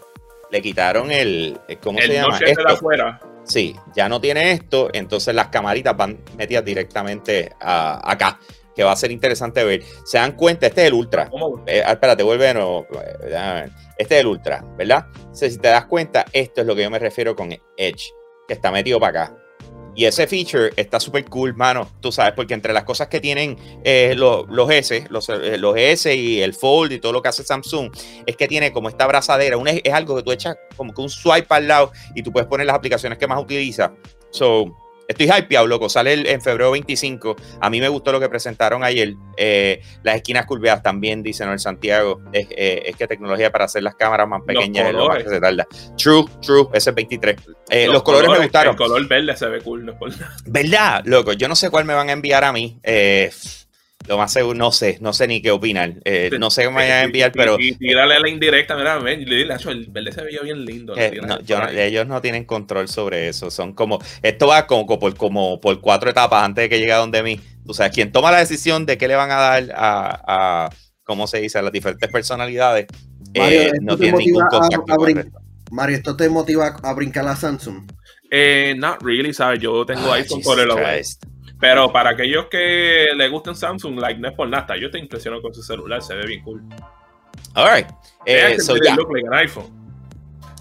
le quitaron el, ¿cómo el se llama? noche de Esto. afuera. Sí, ya no tiene esto, entonces las camaritas van metidas directamente a- acá, que va a ser interesante ver. Se dan cuenta, este es el Ultra. ¿Cómo? Eh, ah, espérate, vuelve de nuevo. Eh. Este es el Ultra, ¿verdad? Entonces, si te das cuenta, esto es lo que yo me refiero con Edge, que está metido para acá. Y ese feature está súper cool, mano. Tú sabes, porque entre las cosas que tienen eh, los, S, los, eh, los S y el Fold y todo lo que hace Samsung, es que tiene como esta abrazadera. un- es algo que tú echas como que un swipe al lado y tú puedes poner las aplicaciones que más utilizas. So, estoy hypeado, loco. Sale el- en febrero 25. A mí me gustó lo que presentaron ayer. Eh, las esquinas curveadas también, dicen el Santiago. Es, eh, es que tecnología para hacer las cámaras más pequeñas es lo más colores. que se tarda. True, true. Ese es 23. Eh, los, colores, me gustaron. El color verde se ve cool, no. ¿Verdad? Loco, yo no sé cuál me van a enviar a mí. Eh, lo más seguro, no sé, no sé ni qué opinar. Eh, no sé qué me van a enviar, Y- pero Y, y tírale la indirecta, mira, ven, le dile, "Acho, el verde se veía bien lindo. eh, no, yo no- ellos no tienen control sobre eso. Son como, esto va como, como por, como por cuatro etapas antes de que llegue a donde mí. O sea, quien toma la decisión de qué le van a dar a, a ¿cómo se dice? A las diferentes personalidades, eh, Mario, ¿esto no tiene ningún a- contacto a brin- resto. Mario, ¿esto te motiva a brincar a Samsung? Eh, not really, ¿sabes? Yo tengo Ah, iPhone Jesus por el. Pero para aquellos que le gusten Samsung, like, no es por nada. Yo estoy impresionado con su celular, se ve bien cool. All right. Eh, so look like an iPhone.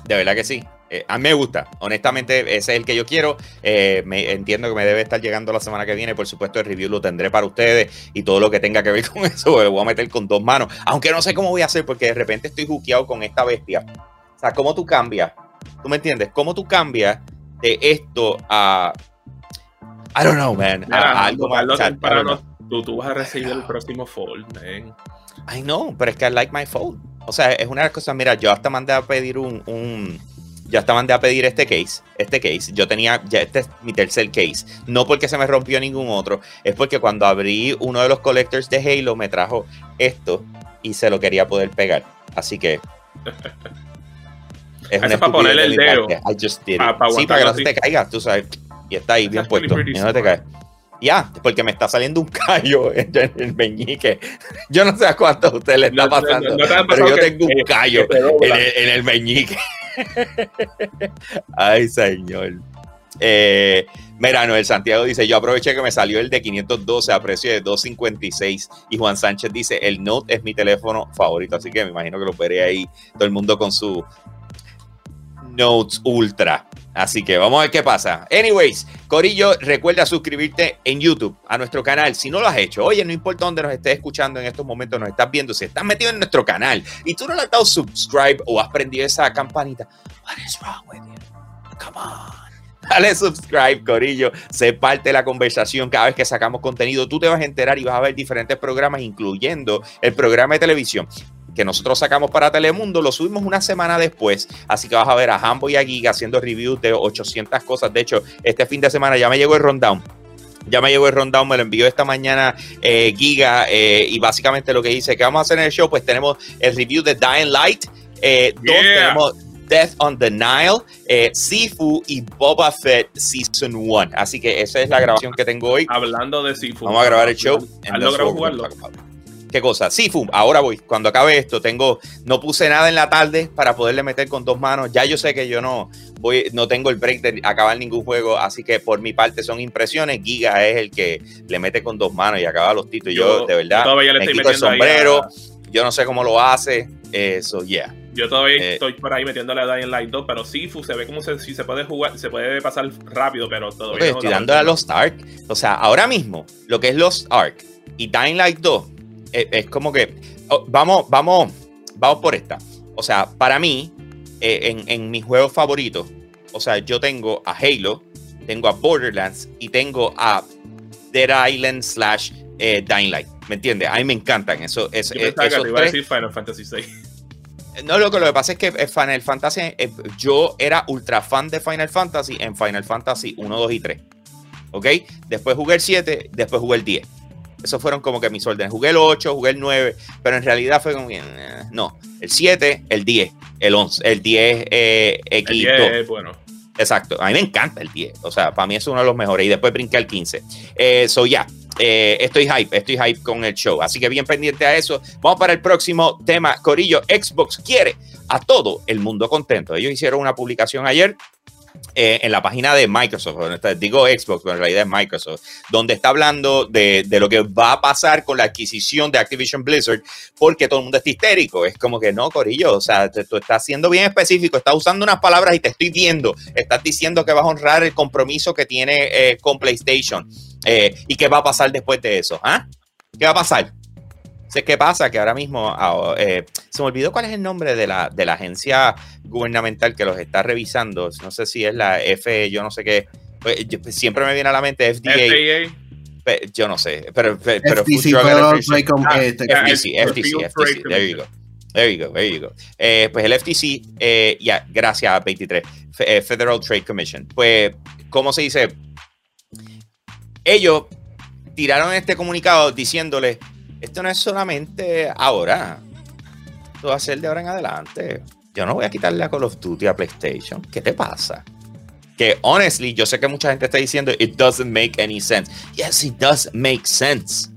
De verdad que sí. Eh, a mí me gusta. Honestamente, ese es el que yo quiero. Eh, me, entiendo que me debe estar llegando la semana que viene. Por supuesto, el review lo tendré para ustedes y todo lo que tenga que ver con eso. Lo voy a meter con dos manos. Aunque no sé cómo voy a hacer porque de repente estoy juqueado con esta bestia. O sea, ¿cómo tú cambias? ¿Tú me entiendes? ¿Cómo tú cambias de esto a. I don't know, man. Mira, algo más. temprano, know. tú, tú vas a recibir el próximo Fold, man. I know, pero es que I like my phone. O sea, es una de las cosas, mira, yo hasta mandé a pedir un, un yo hasta mandé a pedir este case, este case. Yo tenía, ya este es mi tercer case. No porque se me rompió ningún otro, es porque cuando abrí uno de los collectors de Halo me trajo esto y se lo quería poder pegar. Así que es para ponerle el dedo. I just did it. Pa- pa sí, para que no se te caiga, tú sabes. Y está ahí bien puesto. Y no te cae. Ya, porque me está saliendo un callo en el meñique. Yo no sé a cuántos a ustedes les está pasando, pero yo tengo un callo en el meñique. Ay, señor. Eh, mira, Noel Santiago dice: Yo aproveché que me salió el de 512 a precio de 256. Y Juan Sánchez dice: El Note es mi teléfono favorito. Así que me imagino que lo veré ahí todo el mundo con su Notes Ultra. Así que vamos a ver qué pasa. Anyways, Corillo, recuerda suscribirte en YouTube a nuestro canal si no lo has hecho. Oye, no importa dónde nos estés escuchando en estos momentos, nos estás viendo, si estás metido en nuestro canal y tú no le has dado subscribe o has prendido esa campanita, what is wrong with you? Come on. Dale subscribe, Corillo. Sé parte de la conversación cada vez que sacamos contenido. Tú te vas a enterar y vas a ver diferentes programas, incluyendo el programa de televisión que nosotros sacamos para Telemundo, lo subimos una semana después, así que vas a ver a Hambo y a Giga haciendo reviews de 800 cosas. De hecho, este fin de semana ya me llegó el rundown Ya me llegó el rundown, me lo envió esta mañana eh, Giga eh, y básicamente lo que dice que vamos a hacer en el show, pues tenemos el review de Dying Light, eh, dos, tenemos Death on the Nile, eh, Sifu y Boba Fett Season 1. Así que esa es la grabación que tengo hoy. Hablando de Sifu. Vamos a grabar el show. ¿Has logrado jugarlo? ¿Qué cosa? Sifu, ahora voy. Cuando acabe esto, tengo, no puse nada en la tarde para poderle meter con dos manos. Ya yo sé que yo no voy, no tengo el break de acabar ningún juego, así que por mi parte son impresiones. Giga es el que le mete con dos manos y acaba los títulos. Yo, Yo- de verdad, yo todavía le me estoy quito el sombrero. a- Yo no sé cómo lo hace. Eso, yeah. Yo todavía Eh, estoy por ahí metiéndole a Dying Light 2, pero Sifu se ve como se- si se puede jugar, se puede pasar rápido, pero todavía no estoy la dando a. Lost Ark. O sea, ahora mismo, lo que es Lost Ark y Dying Light 2 es, es como que. oh, vamos, vamos, vamos por esta. O sea, para mí, eh, en, en mis juegos favoritos, o sea, yo tengo a Halo, tengo a Borderlands y tengo a Dead Island slash eh, Dying Light. ¿Me entiendes? A mí me encantan eso, eso, Yo pensaba que esos te iba a tres. decir Final Fantasy VI. No, lo que, lo que pasa es que eh, Final Fantasy, eh, yo era ultra fan de Final Fantasy en Final Fantasy 1, 2 y 3. ¿Ok? Después jugué el 7, después jugué el 10. Esos fueron como que mis órdenes. Jugué el 8, jugué el 9, pero en realidad fue como que, eh, no, el 7, el 10, el 11, el 10 eh, El X2. 10 es bueno. Exacto, a mí me encanta el 10. O sea, para mí es uno de los mejores. Y después brinqué al 15. Eh, so, ya, eh, estoy hype, estoy hype con el show. Así que bien pendiente a eso. Vamos para el próximo tema. Corillo, Xbox quiere a todo el mundo contento. Ellos hicieron una publicación ayer. Eh, en la página de Microsoft, digo Xbox, pero en realidad es Microsoft, donde está hablando de, de lo que va a pasar con la adquisición de Activision Blizzard, porque todo el mundo está histérico. Es como que no, Corillo, o sea, tú estás siendo bien específico, estás usando unas palabras y te estoy viendo. Estás diciendo que vas a honrar el compromiso que tiene eh, con PlayStation. Eh, ¿Y qué va a pasar después de eso? ¿Ah? ¿Qué va a pasar? Sé qué pasa, que ahora mismo ah, eh, se me olvidó cuál es el nombre de la, de la agencia gubernamental que los está revisando. No sé si es la F, yo no sé qué. Pues, yo- siempre me viene a la mente FDA, FAA. pe- yo no sé, pero, pe- pero Food FTC, Drug Federal Administration- Trade Com- Ah, este, ya, FTC, el- FTC, FTC, Trade there you go. There you go, there you go. Eh, pues el FTC, eh, ya, gracias a 23, Fe- eh, Federal Trade Commission. Pues, ¿cómo se dice? Ellos tiraron este comunicado diciéndole, esto no es solamente ahora, esto va a ser de ahora en adelante. Yo no voy a quitarle a Call of Duty a PlayStation. ¿Qué te pasa? Que honestly, yo sé que mucha gente está diciendo, it doesn't make any sense. Yes, it does make sense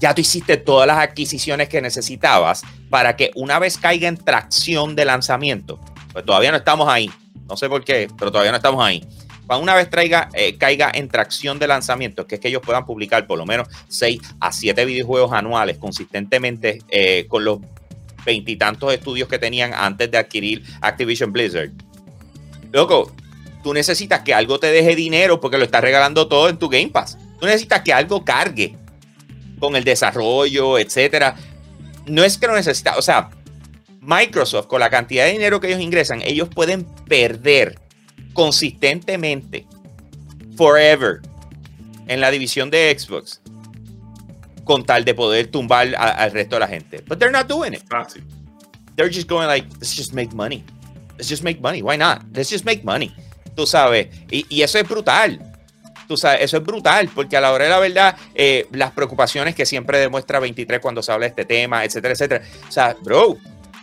ya tú hiciste todas las adquisiciones que necesitabas para que una vez caiga en tracción de lanzamiento, pues todavía no estamos ahí, no sé por qué, pero todavía no estamos ahí. Cuando una vez traiga, eh, caiga en tracción de lanzamiento, que es que ellos puedan publicar por lo menos 6 a 7 videojuegos anuales consistentemente eh, con los veintitantos estudios que tenían antes de adquirir Activision Blizzard. Loco, tú necesitas que algo te deje dinero porque lo estás regalando todo en tu Game Pass. Tú necesitas que algo cargue con el desarrollo, etcétera. No es que lo necesita, o sea, Microsoft con la cantidad de dinero que ellos ingresan, ellos pueden perder consistentemente forever en la división de Xbox con tal de poder tumbar a- al resto de la gente. But they're not doing it. Fácil. They're just going like, let's just make money. Let's just make money. Why not? Let's just make money. Tú sabes, y, y eso es brutal. Tú sabes, eso es brutal, porque a la hora de la verdad, eh, las preocupaciones que siempre demuestra 23 cuando se habla de este tema, etcétera, etcétera. O sea, bro,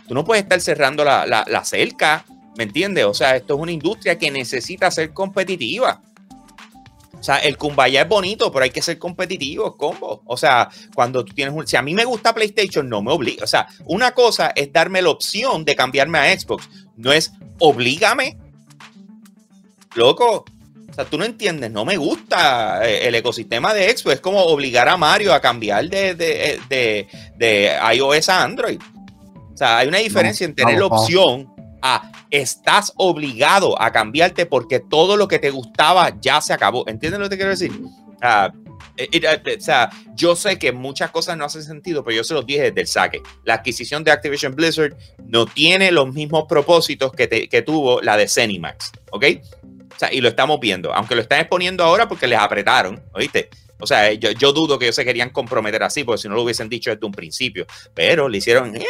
tú no puedes estar cerrando la, la, la cerca, ¿me entiendes? O sea, esto es una industria que necesita ser competitiva. O sea, el Kumbaya es bonito, pero hay que ser competitivos, combo. O sea, cuando tú tienes un. Si a mí me gusta PlayStation, no me obliga. O sea, una cosa es darme la opción de cambiarme a Xbox. No es oblígame. Loco. O sea, tú no entiendes, no me gusta eh, el ecosistema de Xbox. Es como obligar a Mario a cambiar de, de, de, de iOS a Android. O sea, hay una diferencia en tener la opción a estás obligado a cambiarte porque todo lo que te gustaba ya se acabó. ¿Entiendes lo que te quiero decir? Ah, eh, eh, o sea, yo sé que muchas cosas no hacen sentido, pero yo se los dije desde el saque. La adquisición de Activision Blizzard no tiene los mismos propósitos que, que tuvo la de Zenimax, ¿ok? O sea, y lo estamos viendo, aunque lo están exponiendo ahora porque les apretaron, ¿oíste? O sea, yo, yo dudo que ellos se querían comprometer así, porque si no lo hubiesen dicho desde un principio, pero le hicieron, "Eh",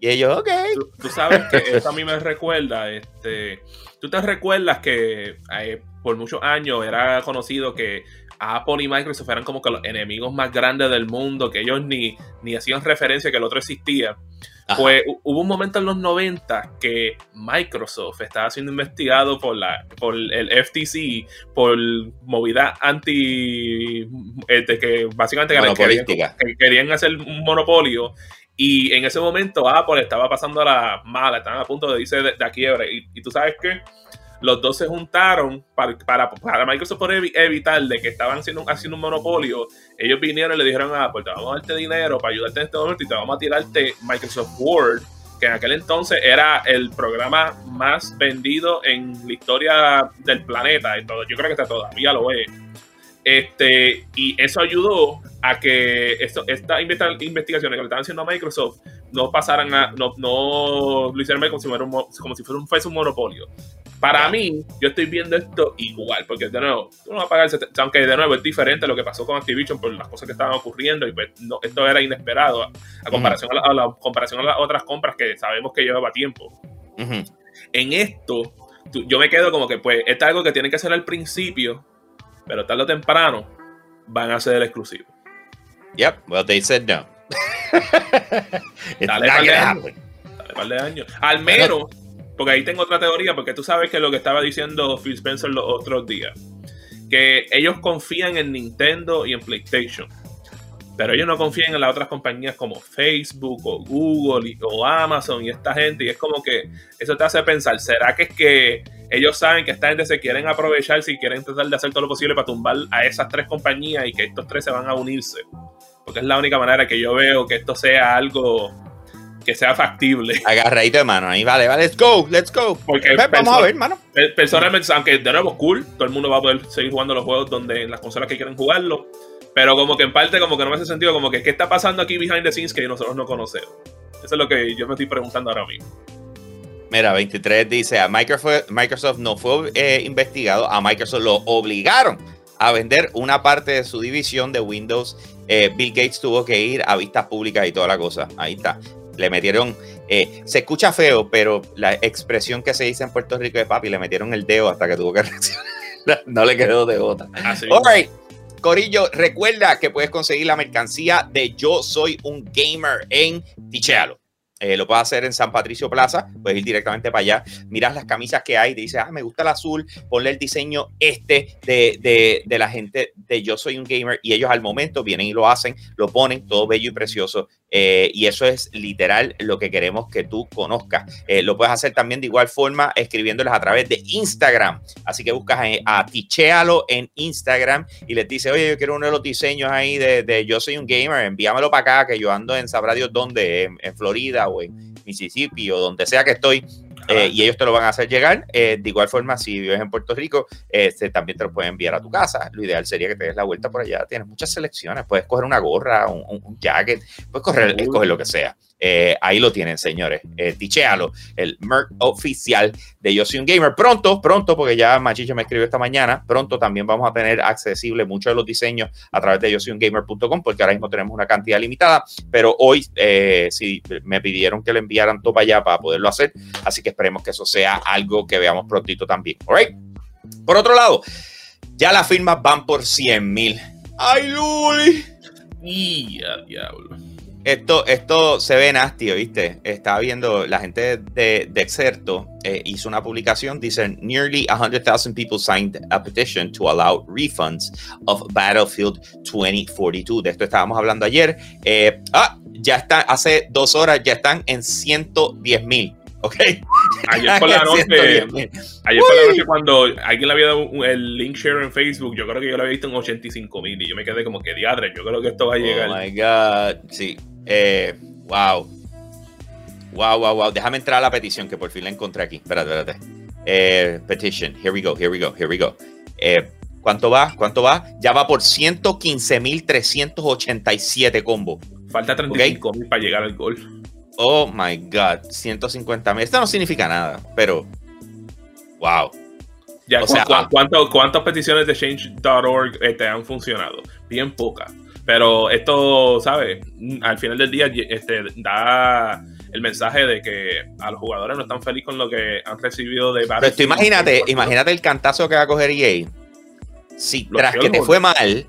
y ellos, ok. Tú, tú sabes que esto a mí me recuerda, este, tú te recuerdas que eh, por muchos años era conocido que Apple y Microsoft eran como que los enemigos más grandes del mundo, que ellos ni, ni hacían referencia que el otro existía. Ajá. Pues hu- hubo un momento en los 90 que Microsoft estaba siendo investigado por, la, por el FTC por movida anti. este, que básicamente querían, que querían hacer un monopolio. Y en ese momento Apple estaba pasando la mala, estaban a punto de irse de, de la quiebra. Y, y tú sabes que los dos se juntaron para, para, para Microsoft por evi- evitar de que estaban haciendo, haciendo un monopolio. Ellos vinieron y le dijeron a Apple, te vamos a darte dinero para ayudarte en este momento y te vamos a tirarte Microsoft Word, que en aquel entonces era el programa más vendido en la historia del planeta. Y todo. Yo creo que todavía lo es. Este, y eso ayudó a que esto, estas investigaciones que le estaban haciendo a Microsoft no pasaran a, no, no lo hicieran como si fuera un, mo- como si fuera un, fuese un monopolio. Para mí, yo estoy viendo esto igual, porque de nuevo, tú no vas a pagar, el aunque de nuevo es diferente lo que pasó con Activision por las cosas que estaban ocurriendo y pues no, esto era inesperado a, a comparación, a, la, a la- comparación a las otras compras que sabemos que llevaba tiempo. En esto, tú- yo me quedo como que, pues, esto es algo que tienen que hacer al principio, pero tarde o temprano van a ser el exclusivo. Yep, well, they said no. It's Dale, not gonna dale. happen. Dale, par de años. Al menos, porque ahí tengo otra teoría, porque tú sabes que lo que estaba diciendo Phil Spencer los otros días, que ellos confían en Nintendo y en PlayStation. Pero ellos no confían en las otras compañías como Facebook o Google y- o Amazon y esta gente. Y es como que eso te hace pensar, ¿será que es que ellos saben que esta gente se quieren aprovechar si quieren tratar de hacer todo lo posible para tumbar a esas tres compañías y que estos tres se van a unirse? Porque es la única manera que yo veo que esto sea algo que sea factible. Agarradito de mano ahí, vale, vale, let's go, let's go. Porque vamos a ver, mano. Per- Personalmente, aunque de nuevo es cool, todo el mundo va a poder seguir jugando los juegos donde en las consolas que quieren jugarlo. Pero como que en parte como que no me hace sentido, como que qué está pasando aquí behind the scenes que nosotros no conocemos. Eso es lo que yo me estoy preguntando ahora mismo. Mira, 23 dice, a Microsoft, Microsoft no fue eh, investigado, a Microsoft lo obligaron a vender una parte de su división de Windows. Eh, Bill Gates tuvo que ir a vistas públicas y toda la cosa. Ahí está. Le metieron, eh, se escucha feo, pero la expresión que se dice en Puerto Rico de papi, le metieron el dedo hasta que tuvo que reaccionar. no le quedó de otra. All right. Corillo, recuerda que puedes conseguir la mercancía de Yo Soy un Gamer en Tichealo. Eh, lo puedes hacer en San Patricio Plaza, puedes ir directamente para allá, miras las camisas que hay, te dices, ah, me gusta el azul, ponle el diseño este de, de, de la gente de Yo Soy un Gamer y ellos al momento vienen y lo hacen, lo ponen todo bello y precioso eh, y eso es literal lo que queremos que tú conozcas. Eh, lo puedes hacer también de igual forma escribiéndoles a través de Instagram, así que buscas a, a Tichealo en Instagram y les dice, oye, yo quiero uno de los diseños ahí de, de Yo Soy un Gamer, envíamelo para acá, que yo ando en sabrá Dios dónde, en, en Florida o en Mississippi o donde sea que estoy. Eh, y ellos te lo van a hacer llegar. Eh, de igual forma, si vives en Puerto Rico, este, también te lo pueden enviar a tu casa. Lo ideal sería que te des la vuelta por allá. Tienes muchas selecciones. Puedes coger una gorra, un, un- jacket, puedes correr, escoger lo que sea. Eh, ahí lo tienen, señores. Eh, tichealo, el merch oficial de Yo un Gamer. Pronto, pronto, porque ya Machicho me escribió esta mañana, pronto también vamos a tener accesible muchos de los diseños a través de yo gamer.com, porque ahora mismo tenemos una cantidad limitada, pero hoy eh, sí me pidieron que le enviaran todo para allá para poderlo hacer, así que esperemos que eso sea algo que veamos prontito también. Por otro lado, ya las firmas van por 100 mil. ¡Ay, Luli! Y diablo. Esto, esto se ve nasty, ¿viste? Estaba viendo la gente de, de Exerto eh, hizo una publicación, dicen nearly 100,000 people signed a petition to allow refunds of Battlefield 2042. De esto estábamos hablando ayer. Eh, ah, ya está, hace dos horas ya están en 110 mil. ¿Ok? Ayer por la noche, 110,000. ayer por la noche cuando alguien le había dado un- el link share en Facebook, yo creo que yo lo había visto en 85 mil y yo me quedé como que diadre, yo creo que esto va a llegar. Oh my God. Sí. Eh, wow. Wow, wow, wow. Déjame entrar a la petición que por fin la encontré aquí. Espérate, espérate. Eh, petition. Here we go, here we go, here we go. Eh, ¿Cuánto va? ¿Cuánto va? Ya va por 115.387 combo. Falta 35 mil para llegar al gol. Oh my God. 150 mil. Esto no significa nada, pero. Wow. Ya, O sea, cu- ah. ¿cuánto- ¿Cuántas peticiones de change.org este, han funcionado? Bien pocas. Pero esto, ¿sabes? Mm, Al final del día este, da el mensaje de que a los jugadores no están felices con lo que han recibido de Pero tú imagínate, imagínate el cantazo que va a coger EA. si Los tras que te fue mal,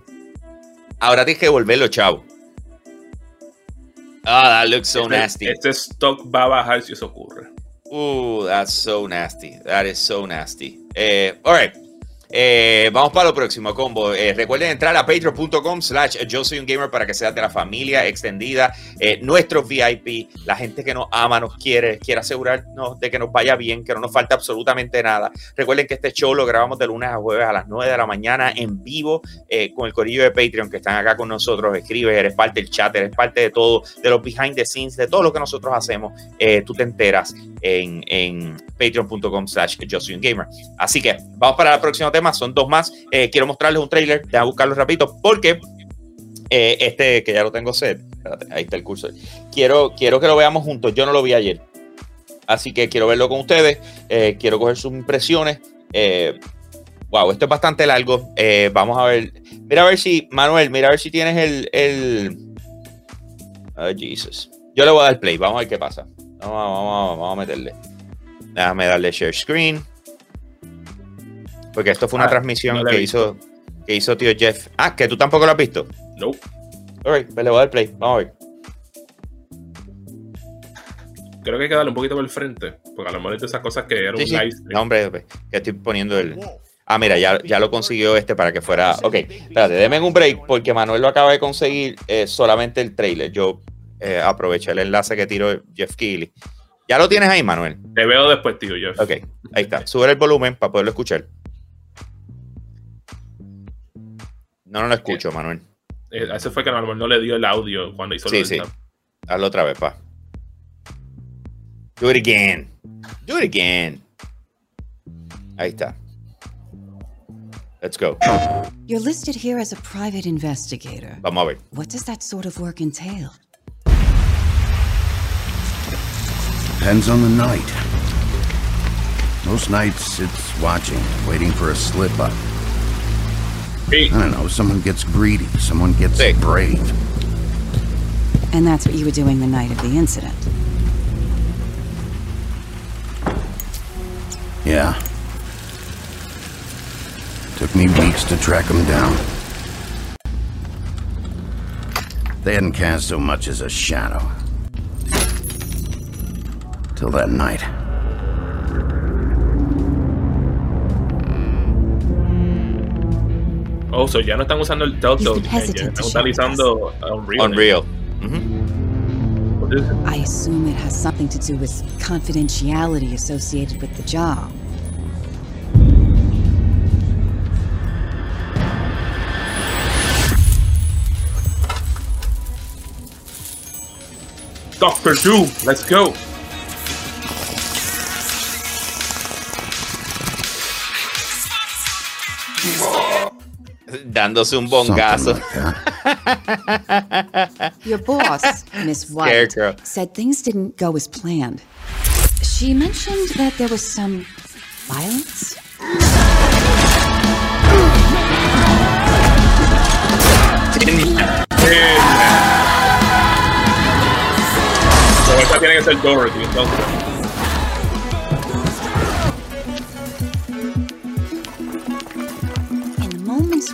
ahora tienes que devolverlo, chavo. Ah, that looks so este, nasty. este stock va a bajar si eso ocurre. Uh, that's so nasty. That is so nasty. Eh, all right. Eh, vamos para lo próximo combo. Eh, recuerden entrar a patreon.com slash yo soy un gamer para que seas de la familia extendida, eh, nuestros VIP, la gente que nos ama, nos quiere, quiere asegurarnos de que nos vaya bien, que no nos falta absolutamente nada. Recuerden que este show lo grabamos de lunes a jueves a las 9 de la mañana en vivo con el corillo de Patreon que están acá con nosotros. Escribes, eres parte del chat, eres parte de todo, de los behind the scenes, de todo lo que nosotros hacemos. Tú te enteras en, patreon.com slash yo soy un gamer. Así que vamos para el próximo tema, son dos más. Eh, quiero mostrarles un trailer, déjame buscarlo rapidito porque eh, este que ya lo tengo set, ahí está el curso. Quiero, quiero que lo veamos juntos, yo no lo vi ayer. Así que quiero verlo con ustedes, eh, quiero coger sus impresiones. Wow, esto es bastante largo. Vamos a ver, mira a ver si, Manuel, mira a ver si tienes el... el... Jesus. Yo le voy a dar play, vamos a ver qué pasa. Vamos, vamos, vamos a meterle. Déjame darle share screen. Porque esto fue una Ah, transmisión no que hizo, que hizo tío Jeff. Ah, que tú tampoco lo has visto. No. Alright, pues le voy a dar play. Vamos a ver. Creo que hay que darle un poquito por el frente. Porque a lo mejor es de esas cosas que era Sí, un sí. live. No, hombre, que estoy poniendo el. Ah, mira, ya, ya lo consiguió este para que fuera. Ok, espérate, denme un break porque Manuel lo acaba de conseguir eh, solamente el trailer. Yo eh, aproveché el enlace que tiró Jeff Keighley. Ya lo tienes ahí, Manuel. Te veo después, tío. Jeff. Ok, ahí está. Sube el volumen para poderlo escuchar. No, no lo escucho, Manuel. Eh, ese fue que a lo mejor no le dio el audio cuando hizo Sí, el sí. Hazlo otra vez, pa. Do it again. Do it again. Ahí está. Let's go. You're listed here as a private investigator. Vamos a ver. What does that sort of work entail? Depends on the night. Most nights it's watching, waiting for a slip up. Sí. I don't know, someone gets greedy, someone gets Sí. brave. And that's what you were doing the night of the incident. Yeah. Took me weeks to track them down. They hadn't cast so much as a shadow. Till that night. Oh, so ya no están usando el Telltale engine, hesitant to están utilizando uh, Unreal. Unreal. Ujú. What is? I assume it has something to do with confidentiality associated with the job. Doctor Doom, let's go. Dándose un bongazo. like. Your boss, Miss White, Scarecrow. said things didn't go as planned. She mentioned that there was some violence. So esta tiene que ser Dorothy, entonces.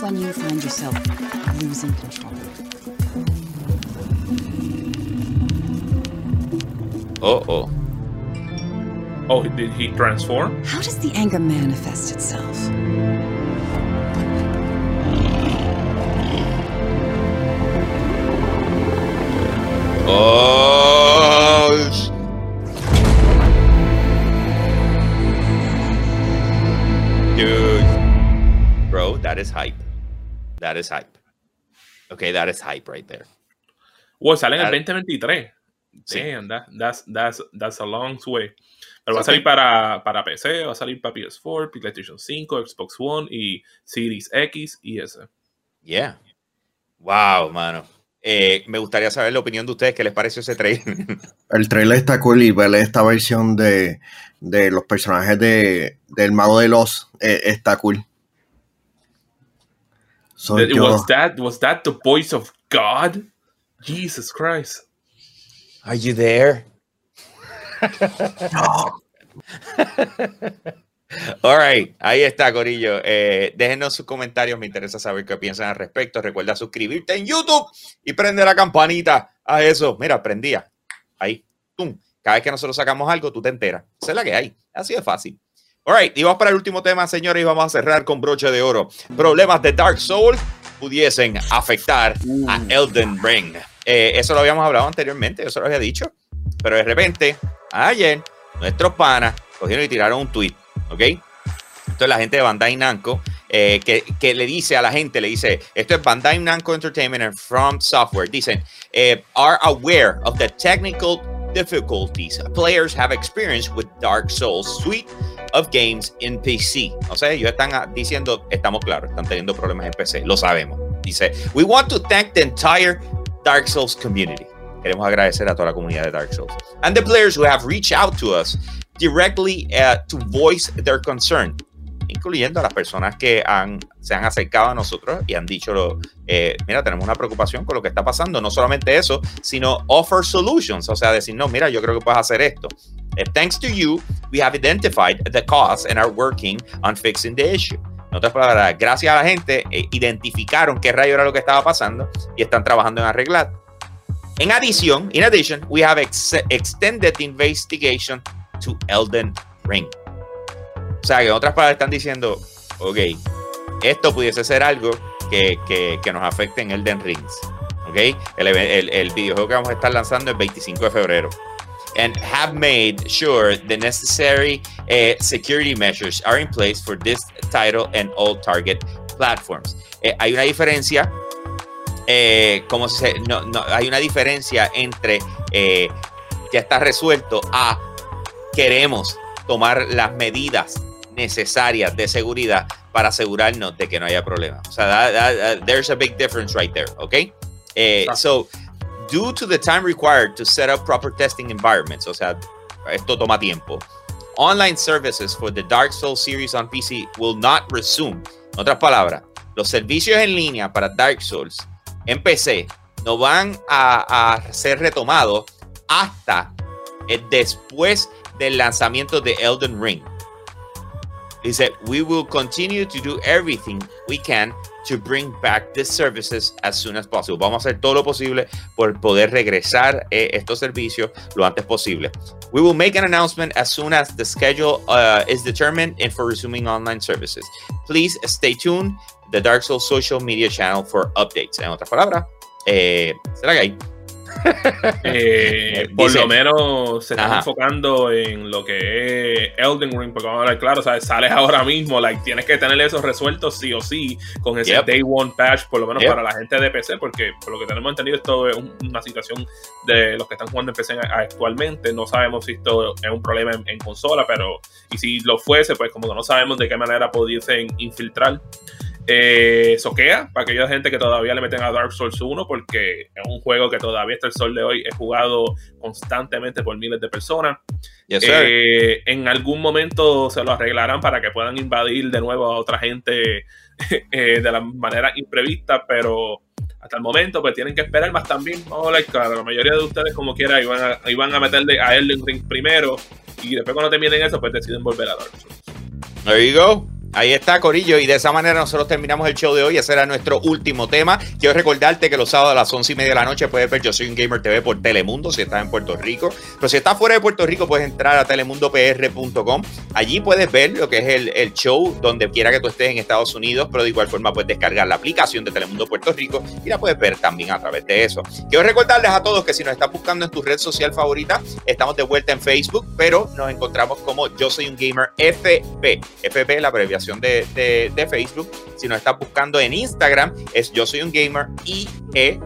Moments when you find yourself losing control, Oh, oh. Oh, did he transform? how does the anger manifest itself? Oh. Dude. Bro, that is hype. That is hype. Okay, that is hype right there. Wow, sale en el Claro. 2023. Sí. Damn, that, that's, that's, that's a long way. Pero va a salir para, para PC, va a salir para PS4, PlayStation 5, Xbox One y Series X y S. Yeah. Wow, mano. Eh, me gustaría saber la opinión de ustedes. ¿Qué les pareció ese trailer? El trailer está cool y ver esta versión de, de los personajes de, del Mago de los está cool. Soy That- yo. Was that was that the voice of God? Jesus Christ. Are you there? All right, ahí está, Corillo. Eh, déjenos sus comentarios, me interesa saber qué piensan al respecto. Recuerda suscribirte en YouTube y prende la campanita a eso. Mira, prendía. Ahí, ¡tum! Cada vez que nosotros sacamos algo, tú te enteras. Esa es la que hay. Así de fácil. All right, y vamos para el último tema, señores, y vamos a cerrar con broche de oro. Problemas de Dark Souls pudiesen afectar a Elden Ring. Eh, eso lo habíamos hablado anteriormente, eso lo había dicho. Pero de repente, ayer, nuestros panas cogieron y tiraron un tweet, ¿ok? Entonces la gente de Bandai Namco, eh, que, que, le dice a la gente, le dice, esto es Bandai Namco Entertainment and From Software, dicen, eh, are aware of the technical difficulties players have experienced with Dark Souls suite of games in PC. O sea, ellos están ah, diciendo, estamos claros, están teniendo problemas en PC, lo sabemos. Dice, we want to thank the entire Dark Souls community. Queremos agradecer a toda la comunidad de Dark Souls. And the players who have reached out to us directly uh, to voice their concern, incluyendo a las personas que han, se han acercado a nosotros y han dicho, eh, mira, tenemos una preocupación con lo que está pasando. No solamente eso, sino offer solutions, o sea, decir, no, mira, yo creo que puedes hacer esto. Uh, thanks to you, we have identified the cause and are working on fixing the issue. En otras palabras, gracias a la gente, eh, identificaron qué rayo era lo que estaba pasando y están trabajando en arreglar. En adición, in addition, we have ex extended the investigation to Elden Ring. O sea, que en otras palabras están diciendo, ok, esto pudiese ser algo que, que, que nos afecte en Elden Rings. Ok, el, el, el, videojuego que vamos a estar lanzando el 25 de febrero. And have made sure the necessary uh, security measures are in place for this title and all target platforms. Eh, hay una diferencia eh, como se, no, no, hay una diferencia entre eh, ya está resuelto a queremos tomar las medidas necesarias de seguridad para asegurarnos de que no haya problema. O sea, that, that, that, there's a big difference right there, okay? Eh, so, due to the time required to set up proper testing environments, o sea, esto toma tiempo. Online services for the Dark Souls series on PC will not resume. En otras palabras, los servicios en línea para Dark Souls en PC no van a, a ser retomados hasta eh, después del lanzamiento de Elden Ring. Dice, we will continue to do everything we can to bring back these services as soon as possible. Vamos a hacer todo lo posible por poder regresar eh, estos servicios lo antes posible. We will make an announcement as soon as the schedule uh, is determined and for resuming online services. Please stay tuned the Dark Souls social media channel for updates. En otras palabras, eh, ¿será hay? Eh, por Dice, lo menos se están ajá. enfocando en lo que es Elden Ring, porque vamos a hablar claro, ¿sabes? sales ahora mismo, like, tienes que tener esos resueltos sí o sí con ese yep. Day One Patch, por lo menos yep. para la gente de PC, porque por lo que tenemos entendido, esto es una situación de los que están jugando en PC actualmente. No sabemos si esto es un problema en, en consola, pero y si lo fuese, pues como que no sabemos de qué manera pudiesen infiltrar eh, soquea para aquella gente que todavía le meten a Dark Souls 1 porque es un juego que todavía hasta el sol de hoy he jugado constantemente por miles de personas. Yes, eh, en algún momento se lo arreglarán para que puedan invadir de nuevo a otra gente eh, de la manera imprevista, pero hasta el momento pues tienen que esperar más también. Vamos a hablar claro, la mayoría de ustedes como quiera iban a, iban a meterle a Elden Ring primero y después cuando terminen eso pues deciden volver a Dark Souls. There you go. Ahí está, Corillo, y de esa manera nosotros terminamos el show de hoy. Ese era nuestro último tema. Quiero recordarte que los sábados a las once y media de la noche puedes ver Yo Soy un Gamer TV por Telemundo si estás en Puerto Rico. Pero si estás fuera de Puerto Rico, puedes entrar a telemundopr.com. Allí puedes ver lo que es el, el, show donde quiera que tú estés en Estados Unidos, pero de igual forma puedes descargar la aplicación de Telemundo Puerto Rico y la puedes ver también a través de eso. Quiero recordarles a todos que si nos estás buscando en tu red social favorita, estamos de vuelta en Facebook, pero nos encontramos como Yo Soy un Gamer FP. FP es la abreviación de, Facebook. Si nos estás buscando en Instagram, es Yo Soy un Gamer IE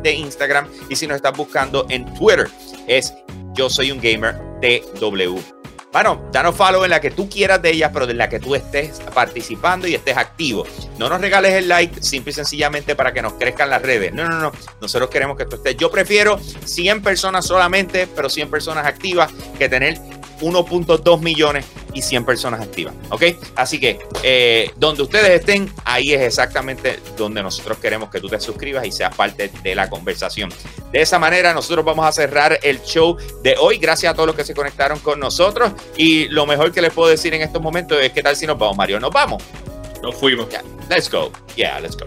de Instagram. Y si nos estás buscando en Twitter, es Yo Soy un Gamer TW. Bueno, danos follow en la que tú quieras de ellas, pero de la que tú estés participando y estés activo. No nos regales el like simple y sencillamente para que nos crezcan las redes. No, no, no. Nosotros queremos que tú estés. Yo prefiero 100 personas solamente, pero 100 personas activas, que tener 1.2 millones y 100 personas activas. ¿Ok? Así que eh, donde ustedes estén, ahí es exactamente donde nosotros queremos que tú te suscribas y seas parte de la conversación. De esa manera, nosotros vamos a cerrar el show de hoy. Gracias a todos los que se conectaron con nosotros. Y lo mejor que les puedo decir en estos momentos es: ¿qué tal si nos vamos, Mario? Nos vamos. Nos fuimos. Yeah, let's go. Yeah, let's go.